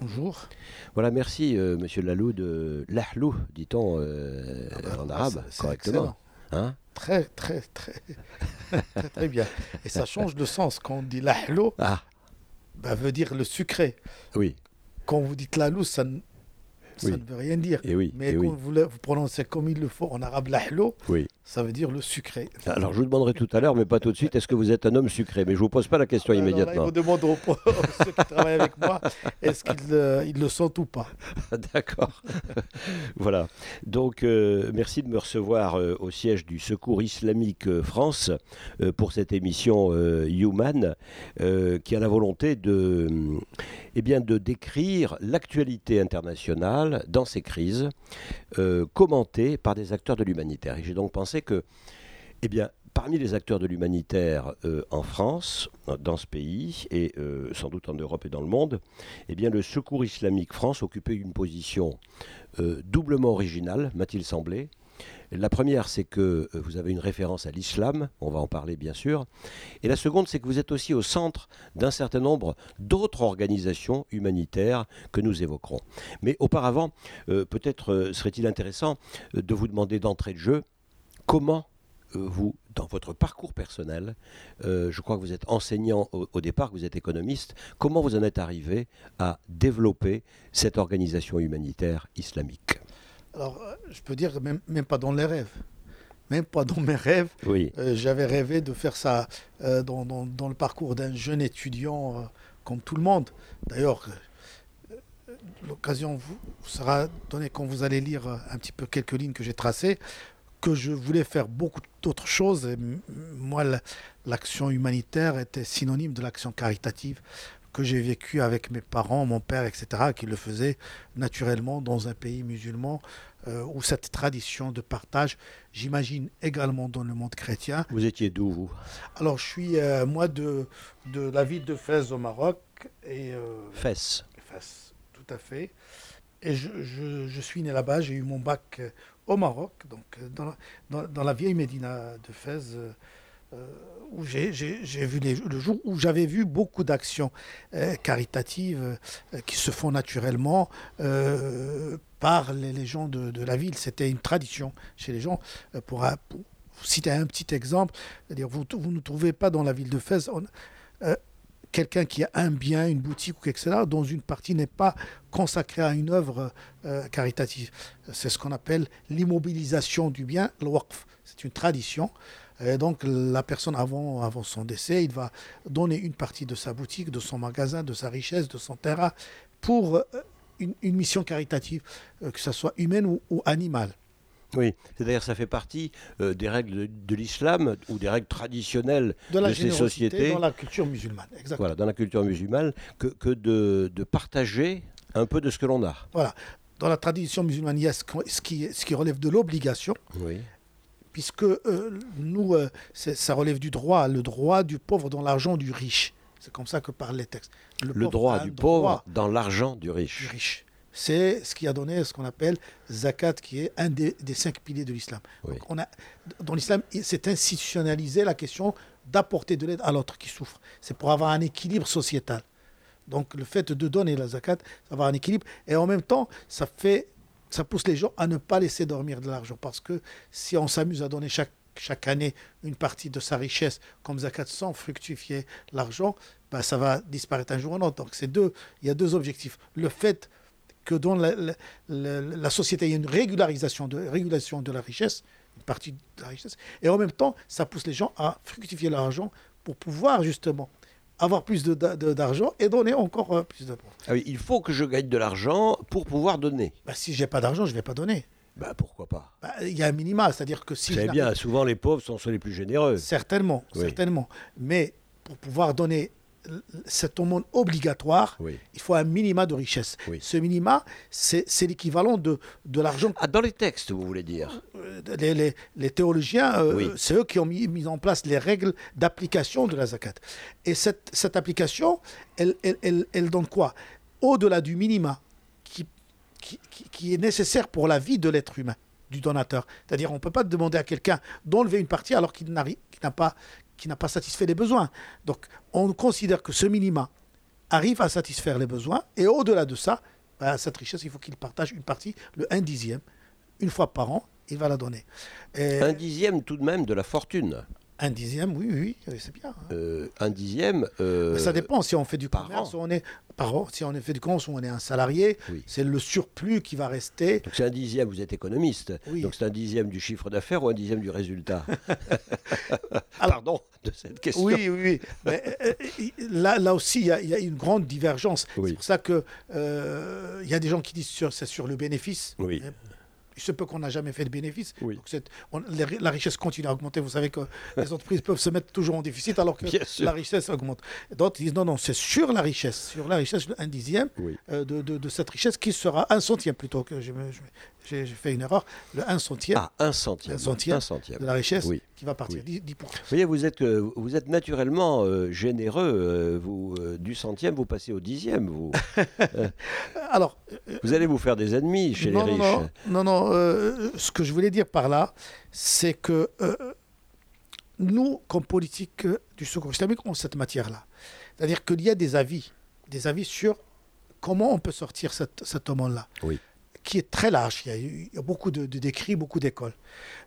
Bonjour. Voilà, merci euh, Monsieur Lalou de l'ahlou, dit-on euh, Ah bah, en bah, arabe, correctement. Hein Très, très, très, très, très bien. Et ça change de sens. Quand on dit l'ahlo, ah, bah, veut dire le sucré. oui, Quand vous dites l'alou, ça, ça Oui. ne veut rien dire. et oui, Mais et quand oui, vous, le- vous prononcez comme il le faut en arabe l'ahlo, oui. ça veut dire le sucré. Alors je vous demanderai tout à l'heure, mais pas tout de suite, est-ce que vous êtes un homme sucré? Mais je vous pose pas la question Alors là, immédiatement. il vous demande aux, aux- ceux qui travaillent avec moi, est-ce qu'ils euh, ils le sont ou pas D'accord. voilà. Donc, euh, merci de me recevoir euh, au siège du Secours islamique euh, France pour cette émission Human, qui a la volonté de, eh de décrire l'actualité internationale dans ces crises, euh, commentée par des acteurs de l'humanitaire. Et j'ai donc pensé que, eh bien, Parmi les acteurs de l'humanitaire euh, en France, dans ce pays, et euh, sans doute en Europe et dans le monde, eh le Secours islamique France occupait une position doublement originale, m'a-t-il semblé. La première, c'est que euh, vous avez une référence à l'islam, on va en parler bien sûr. Et la seconde, c'est que vous êtes aussi au centre d'un certain nombre d'autres organisations humanitaires que nous évoquerons. Mais auparavant, euh, peut-être euh, serait-il intéressant de vous demander d'entrée de jeu comment vous, dans votre parcours personnel, je crois que vous êtes enseignant au départ, que vous êtes économiste, comment vous en êtes arrivé à développer cette organisation humanitaire islamique? Alors, euh, je peux dire, même, même pas dans les rêves. Même pas dans mes rêves. Oui, Euh, J'avais rêvé de faire ça euh, dans, dans- dans le parcours d'un jeune étudiant euh, comme tout le monde. D'ailleurs, l'occasion vous sera donnée quand vous allez lire un petit peu quelques lignes que j'ai tracées, que je voulais faire beaucoup d'autres choses. Et moi, la- l'action humanitaire était synonyme de l'action caritative que j'ai vécue avec mes parents, mon père, etc., qui le faisaient naturellement dans un pays musulman euh, où cette tradition de partage, j'imagine également dans le monde chrétien, vous étiez d'où vous? Alors, je suis, euh, moi, de, de la ville de Fès au Maroc. Et, euh, Fès. Fès, tout à fait. Et je, je- je suis né là-bas. J'ai eu mon bac au Maroc, donc dans, la- dans, dans la vieille Médina de Fès, où j'ai vu le jour où j'avais vu beaucoup d'actions euh, caritatives euh, qui se font naturellement euh, par les, gens de, la ville. C'était une tradition chez les gens. Euh, pour, un- pour citer un petit exemple, c'est-à-dire vous, ne trouvez pas dans la ville de Fès euh, quelqu'un qui a un bien, une boutique ou etc., dont une partie n'est pas consacrée à une œuvre euh, caritative. C'est ce qu'on appelle l'immobilisation du bien, le. C'est une tradition. Et donc la personne avant, avant son décès, il va donner une partie de sa boutique, de son magasin, de sa richesse, de son terrain pour euh, une, une mission caritative, euh, que ce soit humaine ou, ou animale. Oui, c'est-à-dire ça fait partie euh, des règles de, de l'islam ou des règles traditionnelles De la De ces sociétés. dans la culture musulmane. Exactement. voilà, dans la culture musulmane que, que de, de partager un peu de ce que l'on a. Voilà. Dans la tradition musulmane, il y a qui, ce qui relève de l'obligation, Oui, puisque euh, nous, euh, ça relève du droit, le droit du pauvre dans l'argent du riche. C'est comme ça que parlent les textes. le droit du droit pauvre dans l'argent du du riche. riche. C'est ce qui a donné ce qu'on appelle zakat, qui est un des, des cinq piliers de l'islam. Oui. Donc, on a, dans l'islam, c'est institutionnalisé la question d'apporter de l'aide à l'autre qui souffre. C'est pour avoir un équilibre sociétal. Donc le fait de donner la zakat, ça va avoir un équilibre. Et en même temps, ça fait, ça pousse les gens à ne pas laisser dormir de l'argent. Parce que si on s'amuse à donner chaque, chaque année une partie de sa richesse comme zakat sans fructifier l'argent, ben, ça va disparaître un jour ou l'autre. Donc c'est deux, il y a deux objectifs. Le fait que dans la, société, il y a une régularisation de, régulation de la richesse, une partie de la richesse, et en même temps, ça pousse les gens à fructifier leur argent pour pouvoir justement avoir plus d'argent et donner encore euh, plus de Ah oui, il faut que je gagne de l'argent pour pouvoir donner. bah, Si j'ai pas d'argent, je vais pas donner. Ben, pourquoi pas? Bah, Il y a un minima, c'est-à-dire que si n'arrive- bien, souvent les pauvres sont ceux les plus généreux. Certainement, Oui. certainement. Mais pour pouvoir donner cet aumône obligatoire, Oui. il faut un minima de richesse. Oui. Ce minima, c'est l'équivalent de, de l'argent. Ah, dans les textes, vous voulez dire Euh, Les, les- les théologiens, euh, Oui. c'est eux qui ont mis, mis en place les règles d'application de la zakat. Et cette, cette application, elle, elle, elle- elle donne quoi? Au-delà du minima qui, qui, qui- est nécessaire pour la vie de l'être humain, du donateur. C'est-à-dire, on ne peut pas demander à quelqu'un d'enlever une partie alors qu'il n'a ri- qu'il n'a pas, qu'il n'a pas satisfait les besoins. Donc, on considère que ce minima arrive à satisfaire les besoins. Et au-delà de ça, bah, cette richesse, il faut qu'il partage une partie, le 1 dixième, une fois par an, il va la donner. Et Un dixième tout de même de la fortune. Un dixième, oui, oui, c'est bien. hein. Euh, un dixième. euh, ça dépend si on fait du commerce, an. ou on est par an, si on est fait du commerce ou on est un salarié, Oui. c'est le surplus qui va rester. Donc c'est un dixième, vous êtes économiste. Oui. Donc c'est un dixième du chiffre d'affaires ou un dixième du résultat Alors- Pardon de cette question. Oui, oui, oui. Mais, euh, là, là aussi, il y, a- il y a une grande divergence. Oui. C'est pour ça que euh, il y a des gens qui disent que c'est sur le bénéfice. Oui. Il se peut qu'on n'a jamais fait de bénéfice. Oui. Donc on- la richesse continue à augmenter. Vous savez que les entreprises peuvent se mettre toujours en déficit alors que la richesse augmente. D'autres disent non, non, c'est sur la richesse, sur la richesse, un dixième Oui. euh, de, de- de cette richesse qui sera un centième plutôt que je- j'ai fait une erreur, le un centième Ah, un centième. Un centième. Un centième. de la richesse Oui. qui va partir, Oui. 10%. 10%. Vous voyez, vous êtes, euh, vous êtes naturellement euh, généreux. euh, vous, euh, du centième, vous passez au dixième. Vous, Alors, vous allez vous faire des ennemis chez non, les riches. non, non, non, ce que je voulais dire par là, c'est que nous, comme politique du secours islamique, on a cette matière-là. C'est-à-dire qu'il y a des avis, des avis sur comment on peut sortir cette, cet aumône-là, Oui. Qui est très large. Il y a, il y a beaucoup de, de décrits, beaucoup d'écoles.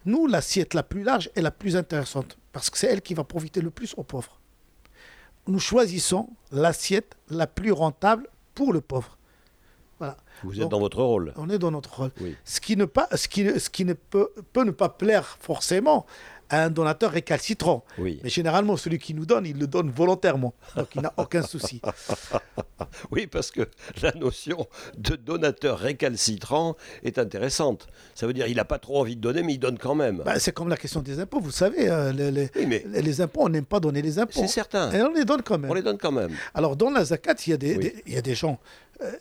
Nous, l'assiette la plus large est la plus intéressante, parce que c'est elle qui va profiter le plus aux pauvres. Nous choisissons l'assiette la plus rentable pour le pauvre. Voilà. Vous êtes Donc, dans votre rôle. On est dans notre rôle. Oui. Ce qui, ne pas, ce qui, ce qui ne peut, peut ne pas plaire forcément à un donateur récalcitrant. Oui. Mais généralement, celui qui nous donne, il le donne volontairement. Donc il n'a aucun souci. Oui, parce que la notion de donateur récalcitrant est intéressante. Ça veut dire qu'il n'a pas trop envie de donner, mais il donne quand même. Bah, c'est comme la question des impôts. Vous savez, euh, les, les- oui, mais les impôts, on n'aime pas donner les impôts. c'est certain. Et on les donne quand même. On les donne quand même. Alors, dans la zakat, il y a des, Oui. des- il y a des gens euh,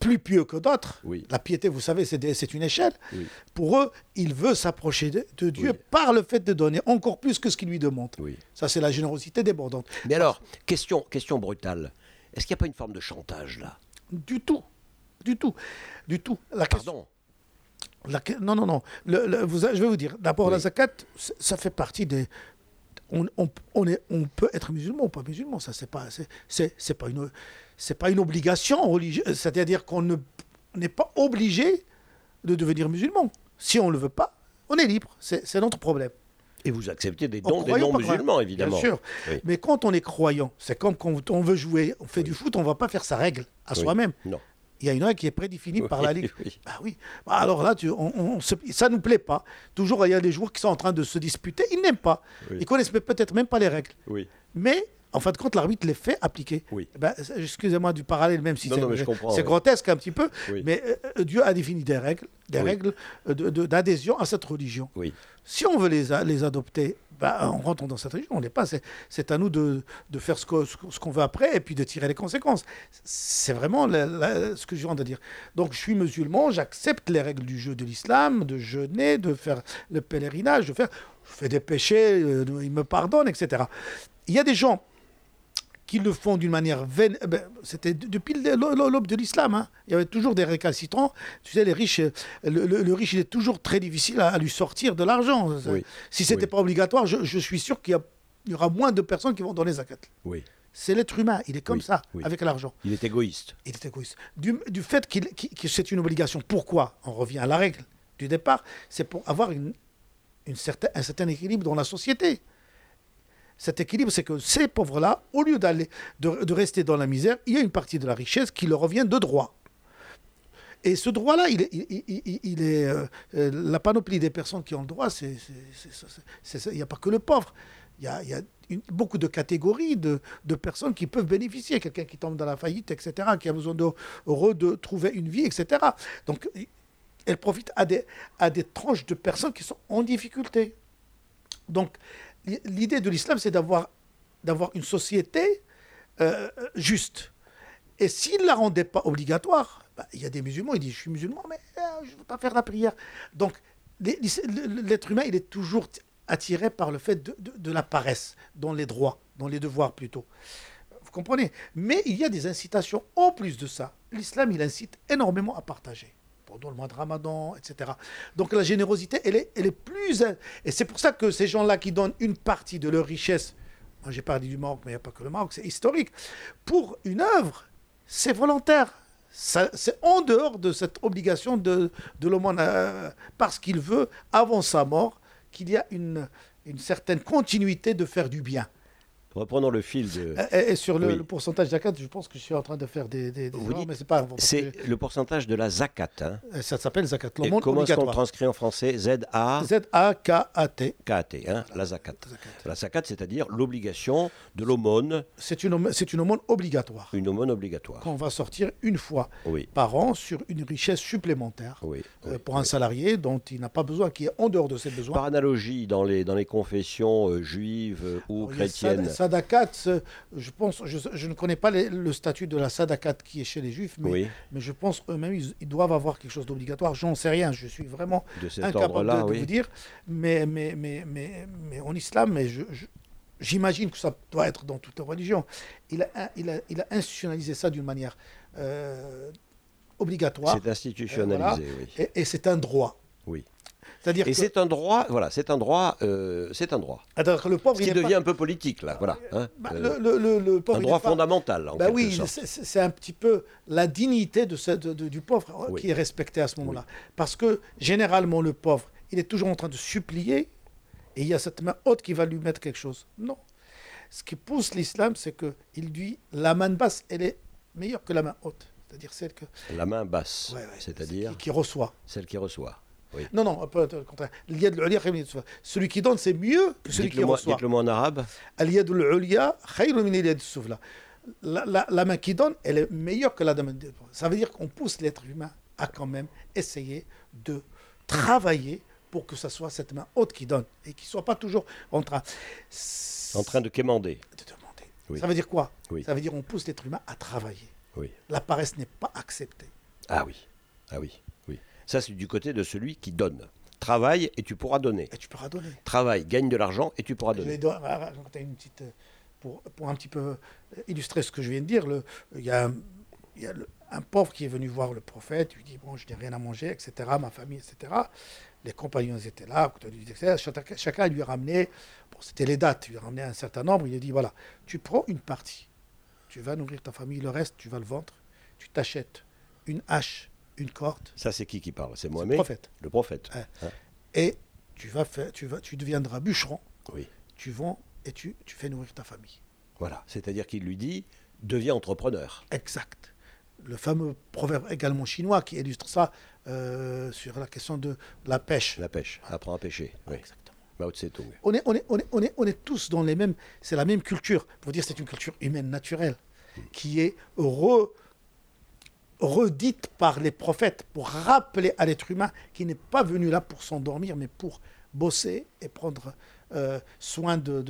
plus pieux que d'autres. Oui. La piété, vous savez, c'est une échelle. Oui. Pour eux, il veut s'approcher de, de Dieu Oui. par le fait de donner encore plus que ce qu'il lui demande. Ça, c'est la générosité débordante. Mais alors, question, question brutale. Est-ce qu'il n'y a pas une forme de chantage là? Du tout. Du tout. Du tout. La question- Pardon? la que- non, non, non. Le- le- vous, je vais vous dire. D'abord, la zakat, ça fait partie des. On, on- on est, on peut être musulman ou pas musulman. Ça, c'est pas, c'est, c'est, c'est pas une, c'est pas une obligation religieuse. C'est-à-dire qu'on ne, n'est pas obligé de devenir musulman. Si on ne le veut pas, on est libre. C'est, c'est notre problème. Et vous acceptez des dons des non-musulmans, évidemment. Bien sûr. Oui. Mais quand on est croyant, c'est comme quand on veut jouer, on fait du foot, on ne va pas faire sa règle à Oui. soi-même. Il y a une règle qui est prédéfinie par la Ligue. oui. Bah oui. Bah alors là, tu, on, on se- ça ne nous plaît pas. Toujours, il y a des joueurs qui sont en train de se disputer. Ils n'aiment pas. Ils connaissent peut-être même pas les règles. Oui. Mais, en fin de compte, l'arbitre les fait appliquer. Oui. Eh ben, Excusez-moi du parallèle, même si c'est ouais. grotesque un petit peu. Oui. Mais euh, Dieu a défini des règles, des Oui. règles euh, d'adhésion à cette religion. Si on veut les, adopter, bah, on rentre dans cette religion. On n'est pas. C'est, à nous de, de faire ce, qu'on- ce qu'on veut après et puis de tirer les conséquences. C'est vraiment la- la- ce que je viens de dire. Donc, je suis musulman, j'accepte les règles du jeu de l'islam, de jeûner, de faire le pèlerinage, de faire. Je fais des péchés, euh, il me pardonne, etc. Il y a des gens qui le font d'une manière vaine. eh ben, C'était depuis l'aube de l'islam. hein. Il y avait toujours des récalcitrants. Tu sais, les riches, euh, le, le- le riche, il est toujours très difficile à, à lui sortir de l'argent. Oui. Si c'était Oui. pas obligatoire, je, je suis sûr qu'il y, aura moins de personnes qui vont donner zakat. Oui. C'est l'être humain, il est comme Oui, ça, avec l'argent. Il est égoïste. Il est égoïste. Du, du fait qu'il- que c'est une obligation, pourquoi On revient à la règle du départ, c'est pour avoir une, une certain, un certain équilibre dans la société. Cet équilibre, c'est que ces pauvres-là, au lieu d'aller de, rester dans la misère, il y a une partie de la richesse qui leur revient de droit. Et ce droit-là, il est, euh, euh, la panoplie des personnes qui ont le droit, il n'y a pas que le pauvre. Il y a, beaucoup de catégories de, personnes qui peuvent bénéficier. Quelqu'un qui tombe dans la faillite, etc., qui a besoin de, de trouver une vie, etc. Donc, elle profite à des, à des tranches de personnes qui sont en difficulté. Donc, l'idée de l'islam, c'est d'avoir, une société euh, juste. Et s'il ne la rendait pas obligatoire, bah, il y a des musulmans, ils disent, je suis musulman, mais euh, je ne veux pas faire la prière. Donc, l'être humain, il est toujours attiré par le fait de, de, la paresse dans les droits, dans les devoirs plutôt. Vous comprenez? Mais il y a des incitations. En plus de ça, l'islam, il incite énormément à partager pendant le mois de Ramadan, etc. Donc la générosité, elle est, plus... Et c'est pour ça que ces gens-là qui donnent une partie de leur richesse, moi j'ai parlé du Maroc, mais il n'y a pas que le Maroc, c'est historique, pour une œuvre, c'est volontaire. C'est en dehors de cette obligation de, de l'aumône, parce qu'il veut, avant sa mort, qu'il y a une certaine continuité de faire du bien. Reprenons le fil de. Et, sur le, pourcentage zakat, je pense que je suis en train de faire des. des, Vous dites, mais c'est pas. C'est le pourcentage de la zakat. Hein. Ça s'appelle zakat. Et comment est-ce qu'on transcrit en français Z A Z A K A T. K A T, hein, la zakat. La zakat, c'est-à-dire l'obligation de l'aumône. C'est une c'est une aumône obligatoire. Une aumône obligatoire. Qu'on va sortir une fois oui. par an sur une richesse supplémentaire oui, euh, pour un salarié dont il n'a pas besoin, qui est en dehors de ses besoins. Par analogie, dans les dans les confessions euh, juives ou chrétiennes. Sadakat je pense, je, ne connais pas le statut de la sadakat qui est chez les juifs, mais, mais je pense eux-mêmes, ils, doivent avoir quelque chose d'obligatoire. J'en sais rien, je suis vraiment incapable de, vous dire. Mais, mais, mais, mais, mais en islam, mais j'imagine que ça doit être dans toutes les religions. Il a, il a, il a institutionnalisé ça d'une manière euh, obligatoire. C'est institutionnalisé, oui. Et, et c'est un droit. Oui et c'est un droit, voilà, c'est un droit, euh, c'est un droit. le pauvre, qui devient un peu politique là, voilà. Hein, bah, euh, un droit fondamental. En bah oui, c'est un petit peu la dignité de, du pauvre euh, qui est respectée à ce moment-là, parce que généralement le pauvre, il est toujours en train de supplier, et il y a cette main haute qui va lui mettre quelque chose. Non. Ce qui pousse l'islam, c'est que il dit la main basse, elle est meilleure que la main haute. C'est-à-dire celle que. La main basse, c'est-à-dire. qui reçoit. Celle qui reçoit. Non, non, pas le contraire. Celui qui donne, c'est mieux que celui qui reçoit. Dites-le mot en arabe. La, la, main qui donne, elle est meilleure que la main qui Ça veut dire qu'on pousse l'être humain à quand même essayer de travailler pour que ce soit cette main haute qui donne et qui ne soit pas toujours en train... En train de quémander. De demander. Ça veut dire quoi? Ça veut dire qu'on pousse l'être humain à travailler. Oui. La paresse n'est pas acceptée. Ah oui. Ah oui. Ça, c'est du côté de celui qui donne. Travaille et tu pourras donner. Et tu pourras donner. Travaille, gagne de l'argent et tu pourras donner. Je vais une petite, euh, pour, pour, un petit peu euh, illustrer ce que je viens de dire, il y a, un, y a un pauvre qui est venu voir le prophète, il dit Bon, je n'ai rien à manger, etc., ma famille, etc. Les compagnons étaient là, chacun, chacun lui a ramené, bon, c'était les dates, il lui a ramené un certain nombre, il a dit Voilà, tu prends une partie, tu vas nourrir ta famille, le reste, tu vas le vendre, tu t'achètes une hache une corde. Ça, c'est qui qui parle? C'est Mohamed Le prophète. Le prophète. Hein. Et tu, vas faire, tu, vas, tu deviendras bûcheron. Oui. Tu vends et tu, tu fais nourrir ta famille. Voilà. C'est-à-dire qu'il lui dit deviens entrepreneur. Exact. Le fameux proverbe également chinois qui illustre ça euh, sur la question de la pêche. La pêche. Apprends à pêcher. Oui. Exactement. Mao Tse-tung. On est, on, est, on, est, on, est, on est tous dans les mêmes. C'est la même culture. Pour dire c'est une culture humaine naturelle hmm. qui est re, redite par les prophètes pour rappeler à l'être humain qu'il n'est pas venu là pour s'endormir, mais pour bosser et prendre euh, soin de,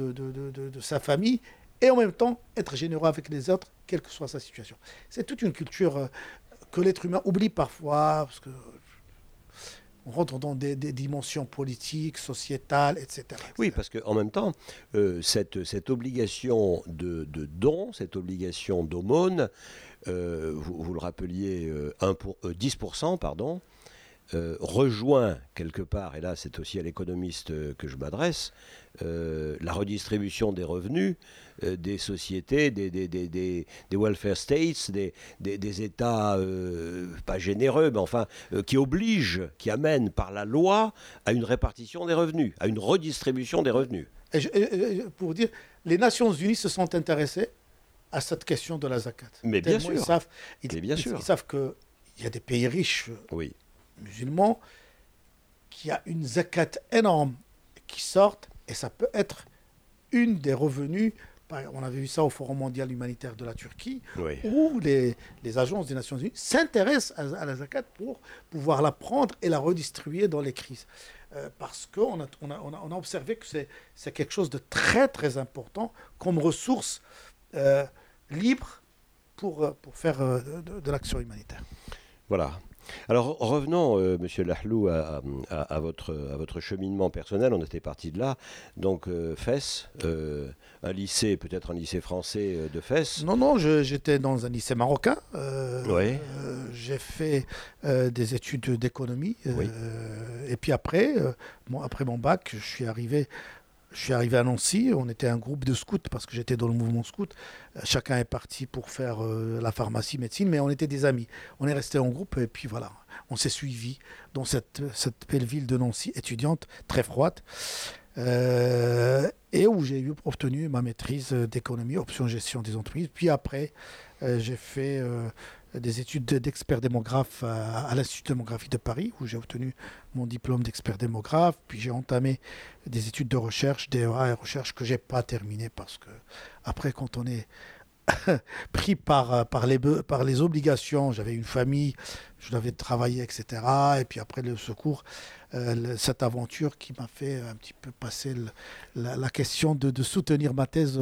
sa famille et en même temps être généreux avec les autres, quelle que soit sa situation. C'est toute une culture euh, que l'être humain oublie parfois, parce que on rentre dans des, dimensions politiques, sociétales, etc. Oui, parce qu'en même temps, euh, cette, cette obligation de, de don, cette obligation d'aumône, euh, vous, le rappeliez, 1 pour, 10%, pardon, rejoint quelque part, et là c'est aussi à l'économiste que je m'adresse, la redistribution des revenus des sociétés, des, des, des, des, welfare states, des, des, États pas généreux, mais enfin qui obligent, qui amènent par la loi à une répartition des revenus, à une redistribution des revenus. Et pour dire, les Nations Unies se sont intéressées à cette question de la zakat. Mais bien sûr. Ils savent, bien sûr. Ils savent qu'il y a des pays riches oui. Musulmans qui a une zakat énorme qui sortent et ça peut être une des revenus. On avait vu ça au Forum mondial humanitaire de la Turquie, où les, les, agences des Nations Unies s'intéressent à, la zakat pour pouvoir la prendre et la redistribuer dans les crises. Euh, parce qu'on a, on a, on a, observé que c'est quelque chose de très très important comme ressource euh, libre pour, pour faire de l'action humanitaire. Voilà. Alors revenons, euh, Monsieur Lahlou, à, votre, à votre cheminement personnel. On était parti de là. Donc euh, Fès, euh, un lycée, peut-être un lycée français de Fès. Non, non, j'étais dans un lycée marocain. oui. J'ai fait des études d'économie. et puis après, après mon bac, je suis arrivé je suis arrivé à Nancy, on était un groupe de scouts parce que j'étais dans le mouvement scout. Euh, chacun est parti pour faire euh, la pharmacie, médecine, mais on était des amis. On est resté en groupe et puis voilà, on s'est suivi dans cette, belle ville de Nancy, étudiante, très froide, euh, et où j'ai obtenu ma maîtrise d'économie, option gestion des entreprises. Puis après, j'ai fait des études d'expert démographe à, l'Institut de démographie de Paris, où j'ai obtenu mon diplôme d'expert démographe. Puis j'ai entamé des études de recherche, DEA et recherche, que j'ai pas terminé parce que, après, quand on est pris par, par, les, par les obligations, j'avais une famille, je devais travailler, etc. Et puis après le secours, euh, cette aventure qui m'a fait un petit peu passer la, question de, de, soutenir ma thèse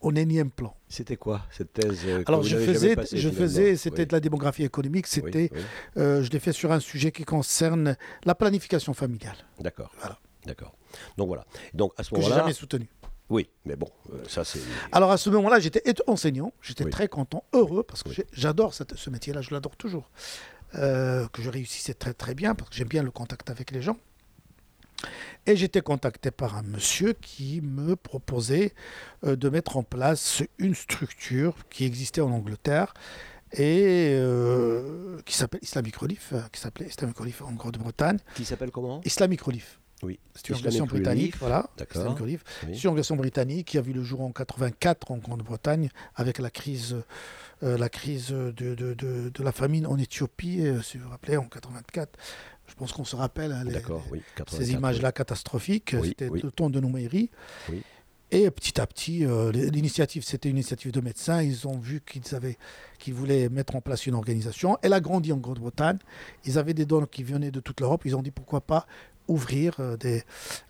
au énième plan. C'était quoi cette thèse euh, Alors je faisais, je faisais, c'était de la démographie économique. C'était, euh, je l'ai fait sur un sujet qui concerne la planification familiale. D'accord. Voilà. D'accord. Donc voilà. Donc à ce moment-là. Que jamais soutenu. Oui, mais bon, euh, ça c'est. Alors à ce moment-là, j'étais enseignant, j'étais très content, heureux parce que j'adore ce métier-là, je l'adore toujours. que je réussissais très très bien parce que j'aime bien le contact avec les gens. Et j'étais contacté par un monsieur qui me proposait euh, de mettre en place une structure qui existait en Angleterre et euh, qui s'appelle Islamic Relief, euh, qui s'appelait Islamic Relief en Grande-Bretagne. Qui s'appelle comment? Islamic Relief. Oui. C'est une organisation britannique, voilà. D'accord. C'est une organisation britannique qui a vu le jour en 84 en Grande-Bretagne avec la crise, la crise de, de, de, de, la famine en Éthiopie, si vous vous rappelez, en 84. Je pense qu'on se rappelle hein, ces images-là catastrophiques. c'était le temps de Nouméry. Et petit à petit, euh, l'initiative, c'était une initiative de médecins. Ils ont vu qu'ils avaient, qu'ils voulaient mettre en place une organisation. Elle a grandi en Grande-Bretagne. Ils avaient des dons qui venaient de toute l'Europe. Ils ont dit pourquoi pas ouvrir euh,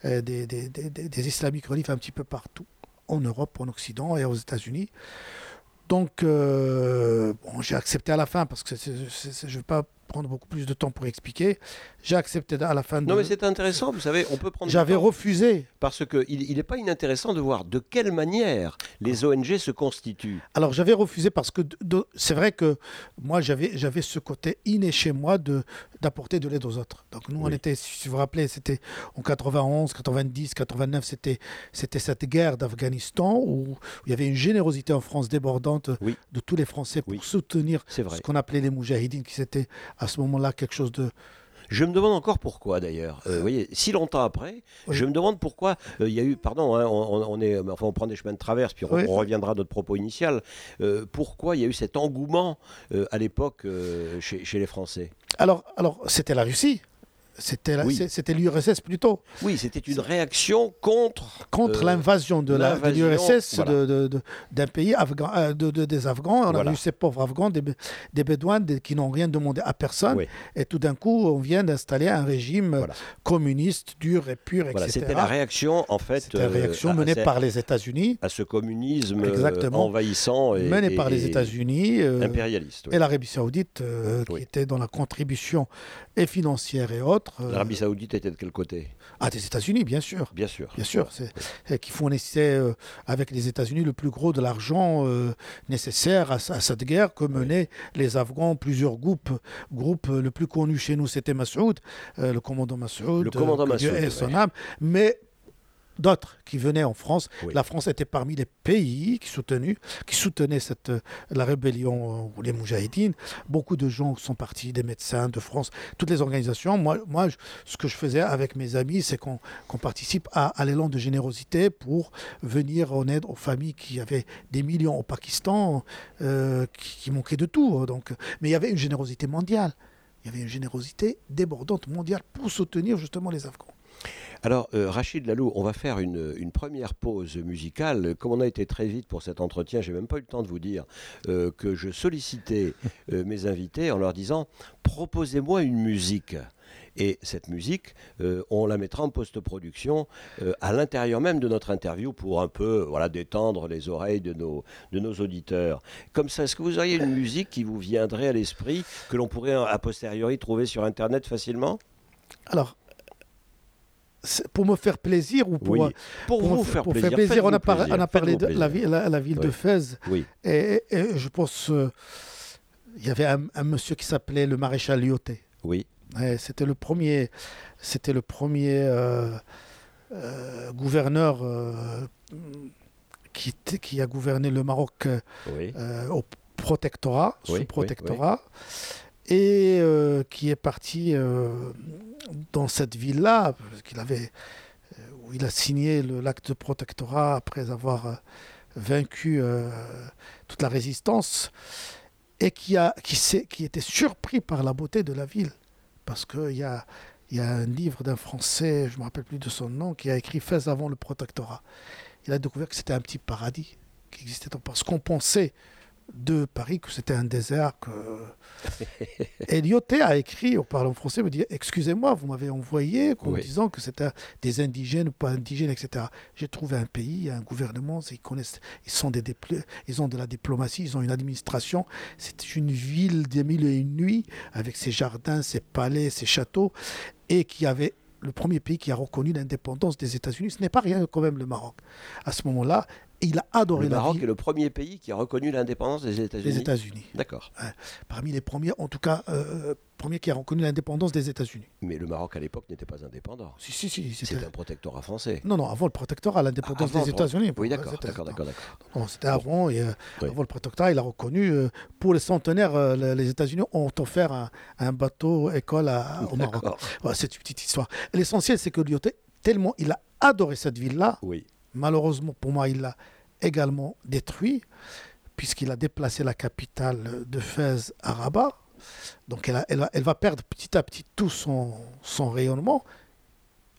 euh, des, des, des, des, islamiques reliefs un petit peu partout, en Europe, en Occident et aux États-Unis. Donc, bon, j'ai accepté à la fin parce que je ne vais pas prendre beaucoup plus de temps pour expliquer. J'ai accepté à la fin de... Non, mais c'est intéressant, vous savez, on peut prendre... J'avais refusé. Parce qu'il n'est pas inintéressant de voir de quelle manière les ONG se constituent. Alors, j'avais refusé parce que c'est vrai que moi, j'avais ce côté inné chez moi d'apporter de, l'aide aux autres. Donc, nous, on était, si vous vous rappelez, c'était en 91, 90, 89, c'était cette guerre d'Afghanistan où, il y avait une générosité en France débordante de tous les Français pour soutenir ce qu'on appelait les moujahidines, qui s'étaient à ce moment-là quelque chose de... Je me demande encore pourquoi d'ailleurs. Euh, vous voyez, si longtemps après, je me demande pourquoi euh, il y a eu, pardon, hein, on, est, enfin, on prend des chemins de traverse, puis on, reviendra à notre propos initial. Euh, pourquoi il y a eu cet engouement à l'époque chez, chez, les Français? Alors, alors c'était la Russie. C'était c'était l'URSS plutôt. Oui, c'était une réaction contre contre euh, l'invasion de l'URSS d'un pays afghan, euh, de, des Afghans. On a vu ces pauvres Afghans, des, des Bédouins qui n'ont rien demandé à personne, et tout d'un coup, on vient d'installer un régime communiste dur et pur, etc. C'était la réaction en fait. C'était la réaction euh, menée par les États-Unis à ce communisme envahissant et menée par les États-Unis, impérialiste, et l'Arabie Saoudite qui était dans la contribution et financière et autres. Euh, L'Arabie Saoudite était de quel côté? Ah, des États-Unis, bien sûr. Bien sûr. Bien sûr. C'est qui fournissait euh, avec les États-Unis le plus gros de l'argent euh, nécessaire à, cette guerre que menaient les Afghans. Plusieurs groupes. Groupe le plus connu chez nous, c'était Massoud, le commandant Massoud. Le commandant Massoud. son âme. Mais d'autres qui venaient en France. La France était parmi les pays qui, soutenaient cette, la rébellion ou les Moujahidines. Beaucoup de gens sont partis, des médecins de France, toutes les organisations. Moi, moi ce que je faisais avec mes amis, c'est qu'on participe à, l'élan de générosité pour venir en aide aux familles qui avaient des millions au Pakistan, euh, qui, qui manquaient de tout. Donc, mais il y avait une générosité mondiale. Il y avait une générosité débordante mondiale pour soutenir justement les Afghans. Alors, euh, Rachid Lalou, on va faire une, première pause musicale. Comme on a été très vite pour cet entretien, j'ai même pas eu le temps de vous dire euh, que je sollicitais euh, mes invités en leur disant proposez-moi une musique. Et cette musique, euh, on la mettra en post-production euh, à l'intérieur même de notre interview pour un peu voilà, détendre les oreilles de nos, de nos auditeurs. Comme ça, est-ce que vous auriez une musique qui vous viendrait à l'esprit, que l'on pourrait a posteriori trouver sur Internet facilement? Alors, pour me faire plaisir ou pour, pour, vous faire, plaisir. on, a on, a parlé de la, la, ville de Fès. Oui. Et, je pense euh, il y avait un, monsieur qui s'appelait le maréchal Lyoté. Oui. C'était le premier, c'était le premier euh, euh, gouverneur qui, qui, a gouverné le Maroc au protectorat, sous protectorat et euh, qui est parti euh, dans cette ville-là, qu'il avait, euh, où il a signé l'acte de protectorat après avoir vaincu toute la résistance, et qui, a, qui, qui était surpris par la beauté de la ville. Parce qu'il y a, y a un livre d'un Français, je ne me rappelle plus de son nom, qui a écrit Fès avant le protectorat. Il a découvert que c'était un petit paradis qui existait parce qu'on pensait de Paris que c'était un désert. Que... Elioté a écrit au Parlement français, me dit Excusez-moi, vous m'avez envoyé en disant que c'était des indigènes ou pas indigènes, etc. J'ai trouvé un pays, un gouvernement, ils connaissent, ils, sont des ils ont de la diplomatie, ils ont une administration. C'est une ville des mille et une nuits avec ses jardins, ses palais, ses châteaux, et qui avait le premier pays qui a reconnu l'indépendance des États-Unis. Ce n'est pas rien quand même le Maroc. À ce moment-là, il a adoré le la Maroc est le premier pays qui a reconnu l'indépendance des États-Unis. Des États-Unis. D'accord. parmi les premiers, en tout cas, euh, premier qui a reconnu l'indépendance des États-Unis. Mais le Maroc à l'époque n'était pas indépendant. Si, si, si. C'était un protectorat français. Non, non, avant le protectorat, l'indépendance des États-Unis. Oui, d'accord, d'accord, d'accord. Non, c'était avant, et, euh, avant le protectorat, il a reconnu, euh, pour les centenaires, les États-Unis ont offert un, bateau école au Maroc. c'est une petite histoire. L'essentiel, c'est que Lyoté, tellement il a adoré cette ville-là. Oui. Malheureusement, pour moi, il l'a également détruit, puisqu'il a déplacé la capitale de Fès à Rabat. Donc elle, elle, va, elle, va, perdre petit à petit tout son, son rayonnement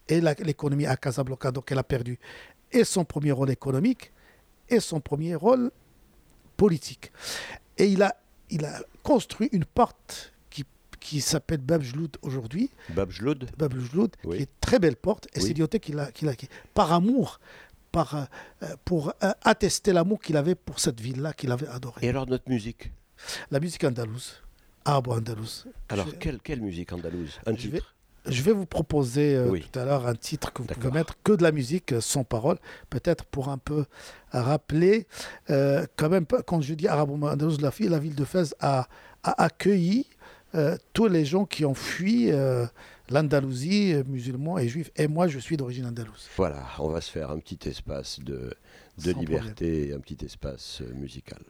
et l'économie à Casablanca. Donc elle a perdu et son premier rôle économique et son premier rôle politique. Et il a, il a construit une porte qui, qui s'appelle Babjloud aujourd'hui. Babjloud? Babjloud, qui est très belle porte. Et c'est Dioté qui l'a, qui par amour euh, pour euh, attester l'amour qu'il avait pour cette ville-là qu'il avait adorée. Et alors notre musique La musique andalouse. Bon, andalouse. Alors, quelle, quelle, musique andalouse? Un je Vais, je vais vous proposer euh, tout à l'heure un titre que vous pouvez mettre que de la musique sans parole, peut-être pour un peu rappeler, quand même, quand je dis arabo-andalouse, la, la ville de Fès a, a accueilli tous les gens qui ont fui l'Andalousie, euh, musulmans et juifs. Et moi, je suis d'origine andalouse. Voilà, on va se faire un petit espace de, de liberté, un petit espace euh, musical.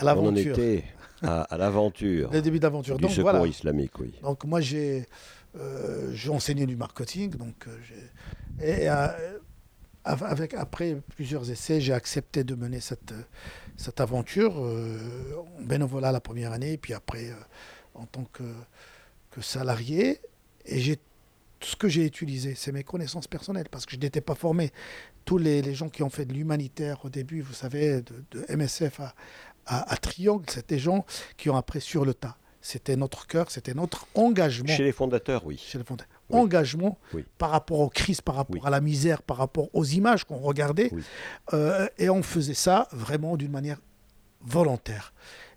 À l'aventure. On en était à, l'aventure. Le début d'aventure. Du secours islamique, oui. Donc moi, j'ai euh, enseigné du marketing. Donc, et avec, après plusieurs essais, j'ai accepté de mener cette, cette aventure en bénévolat la première année, puis après en tant que, que salarié. Et j'ai tout ce que j'ai utilisé, c'est mes connaissances personnelles, parce que je n'étais pas formé. Tous les, gens qui ont fait de l'humanitaire au début, vous savez, de, MSF à, à, Triangle, c'était des gens qui ont appris sur le tas. C'était notre cœur, c'était notre engagement. Chez les fondateurs, oui. Chez les fondateurs. Engagement par rapport aux crises, par rapport à la misère, par rapport aux images qu'on regardait. Euh, et on faisait ça vraiment d'une manière volontaire.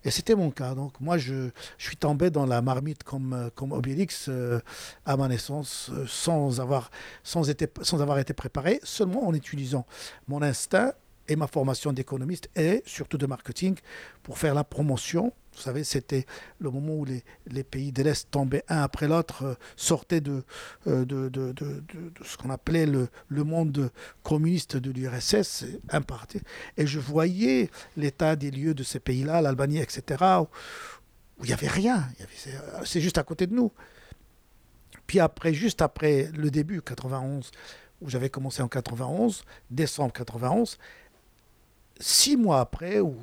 Et c'était mon cas. Donc moi, je, je, suis tombé dans la marmite comme, euh, comme Obélix euh, à ma naissance, euh, sans, avoir, sans, été, sans avoir été préparé, seulement en utilisant mon instinct et ma formation d'économiste et surtout de marketing pour faire la promotion vous savez, c'était le moment où les, les pays de l'Est tombaient un après l'autre, euh, sortaient de, euh, de, de, de, ce qu'on appelait le, le, monde communiste de l'URSS, imparti. Et je voyais l'état des lieux de ces pays-là, l'Albanie, etc., où, il n'y avait rien. C'est juste à côté de nous. Puis après, juste après le début, 91, où j'avais commencé en 91, décembre 91, six mois après, où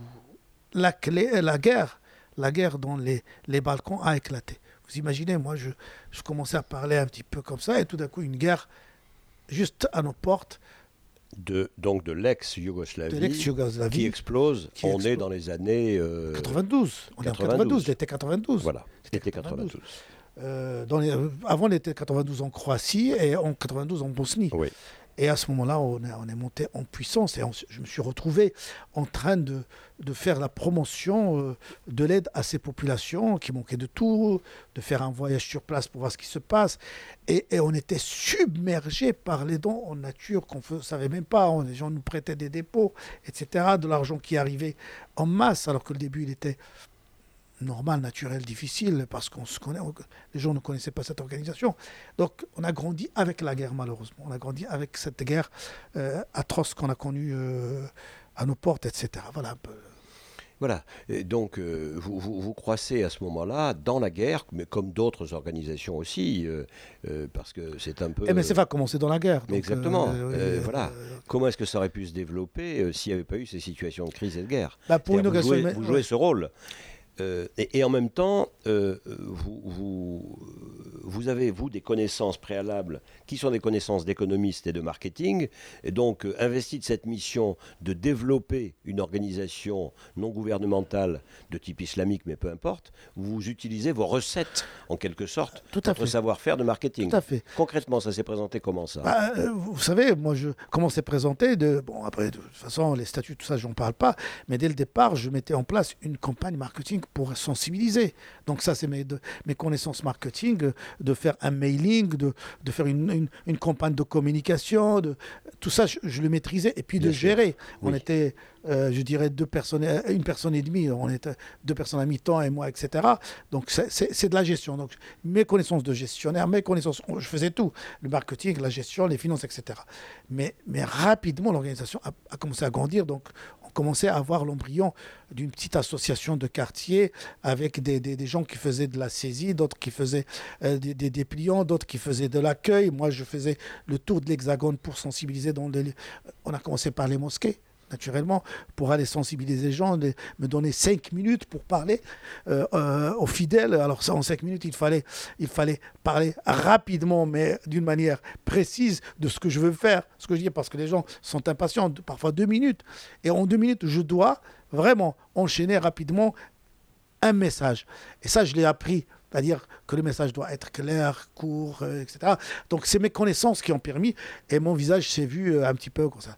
la, clé, la guerre la guerre dans les, les Balkans a éclaté. Vous imaginez, moi, je, je commençais à parler un petit peu comme ça, et tout d'un coup, une guerre juste à nos portes. De, donc de l'ex-Yougoslavie qui explose. on est dans les années... 92. Euh, on 92. est en 92, l'été 92. Voilà, l'été 92. Euh, dans les, avant l'été 92 en Croatie et en 92 en Bosnie. Oui. Et à ce moment-là, on, est monté en puissance et je me suis retrouvé en train de, de faire la promotion euh, de l'aide à ces populations qui manquaient de tout, de faire un voyage sur place pour voir ce qui se passe. Et, on était submergé par les dons en nature qu'on ne savait même pas. les gens nous prêtaient des dépôts, etc., de l'argent qui arrivait en masse, alors que le début, il était normal, naturel, difficile, parce qu'on se connaît, les gens ne connaissaient pas cette organisation. Donc on a grandi avec la guerre, malheureusement. On a grandi avec cette guerre euh, atroce qu'on a connue euh, à nos portes, etc. Voilà Voilà, donc euh, vous, vous, croissez à ce moment-là dans la guerre, mais comme d'autres organisations aussi, parce que c'est un peu... Eh, mais c'est pas commencé dans la guerre. exactement, voilà. Comment est-ce que ça aurait pu se développer s'il n'y avait pas eu ces situations de crise et de guerre? Bah, pour une vous, jouez, vous jouez ce rôle. Euh, et, en même temps, euh, vous, vous, vous, avez, vous, des connaissances préalables qui sont des connaissances d'économistes et de marketing, et donc euh, investi de cette mission de développer une organisation non gouvernementale de type islamique, mais peu importe, vous utilisez vos recettes, en quelque sorte, Tout votre savoir-faire de marketing. Tout à fait. Concrètement, ça s'est présenté comment ça? Bah, Vous savez, moi, je, comment c'est présenté de, Bon, après, de toute façon, les statuts, tout ça, j'en parle pas, mais dès le départ, je mettais en place une campagne marketing pour sensibiliser. Donc ça, c'est mes, mes connaissances marketing, de faire un mailing, de, de faire une, une, campagne de communication, de, tout ça, je, le maîtrisais, et puis de gérer. On était, euh, je dirais, deux personnes, une personne et demie, on était deux personnes à mi-temps et moi, etc. Donc c'est de la gestion. Donc mes connaissances de gestionnaire, mes connaissances, je faisais tout, le marketing, la gestion, les finances, etc. Mais, mais rapidement, l'organisation a, a, commencé à grandir, donc commençait à avoir l'embryon d'une petite association de quartier avec des, des, gens qui faisaient de la saisie, d'autres qui faisaient euh, des, des, dépliants, d'autres qui faisaient de l'accueil. Moi, je faisais le tour de l'Hexagone pour sensibiliser. On a commencé par les mosquées naturellement, pour aller sensibiliser les gens, me donner cinq minutes pour parler euh, euh, aux fidèles. Alors en cinq minutes, il fallait, il fallait parler rapidement, mais d'une manière précise de ce que je veux faire, ce que je dis, parce que les gens sont impatients, parfois deux minutes. Et en deux minutes, je dois vraiment enchaîner rapidement un message. Et ça, je l'ai appris c'est-à-dire que le message doit être clair, court, euh, etc. Donc c'est mes connaissances qui ont permis, et mon visage s'est vu un petit peu comme ça.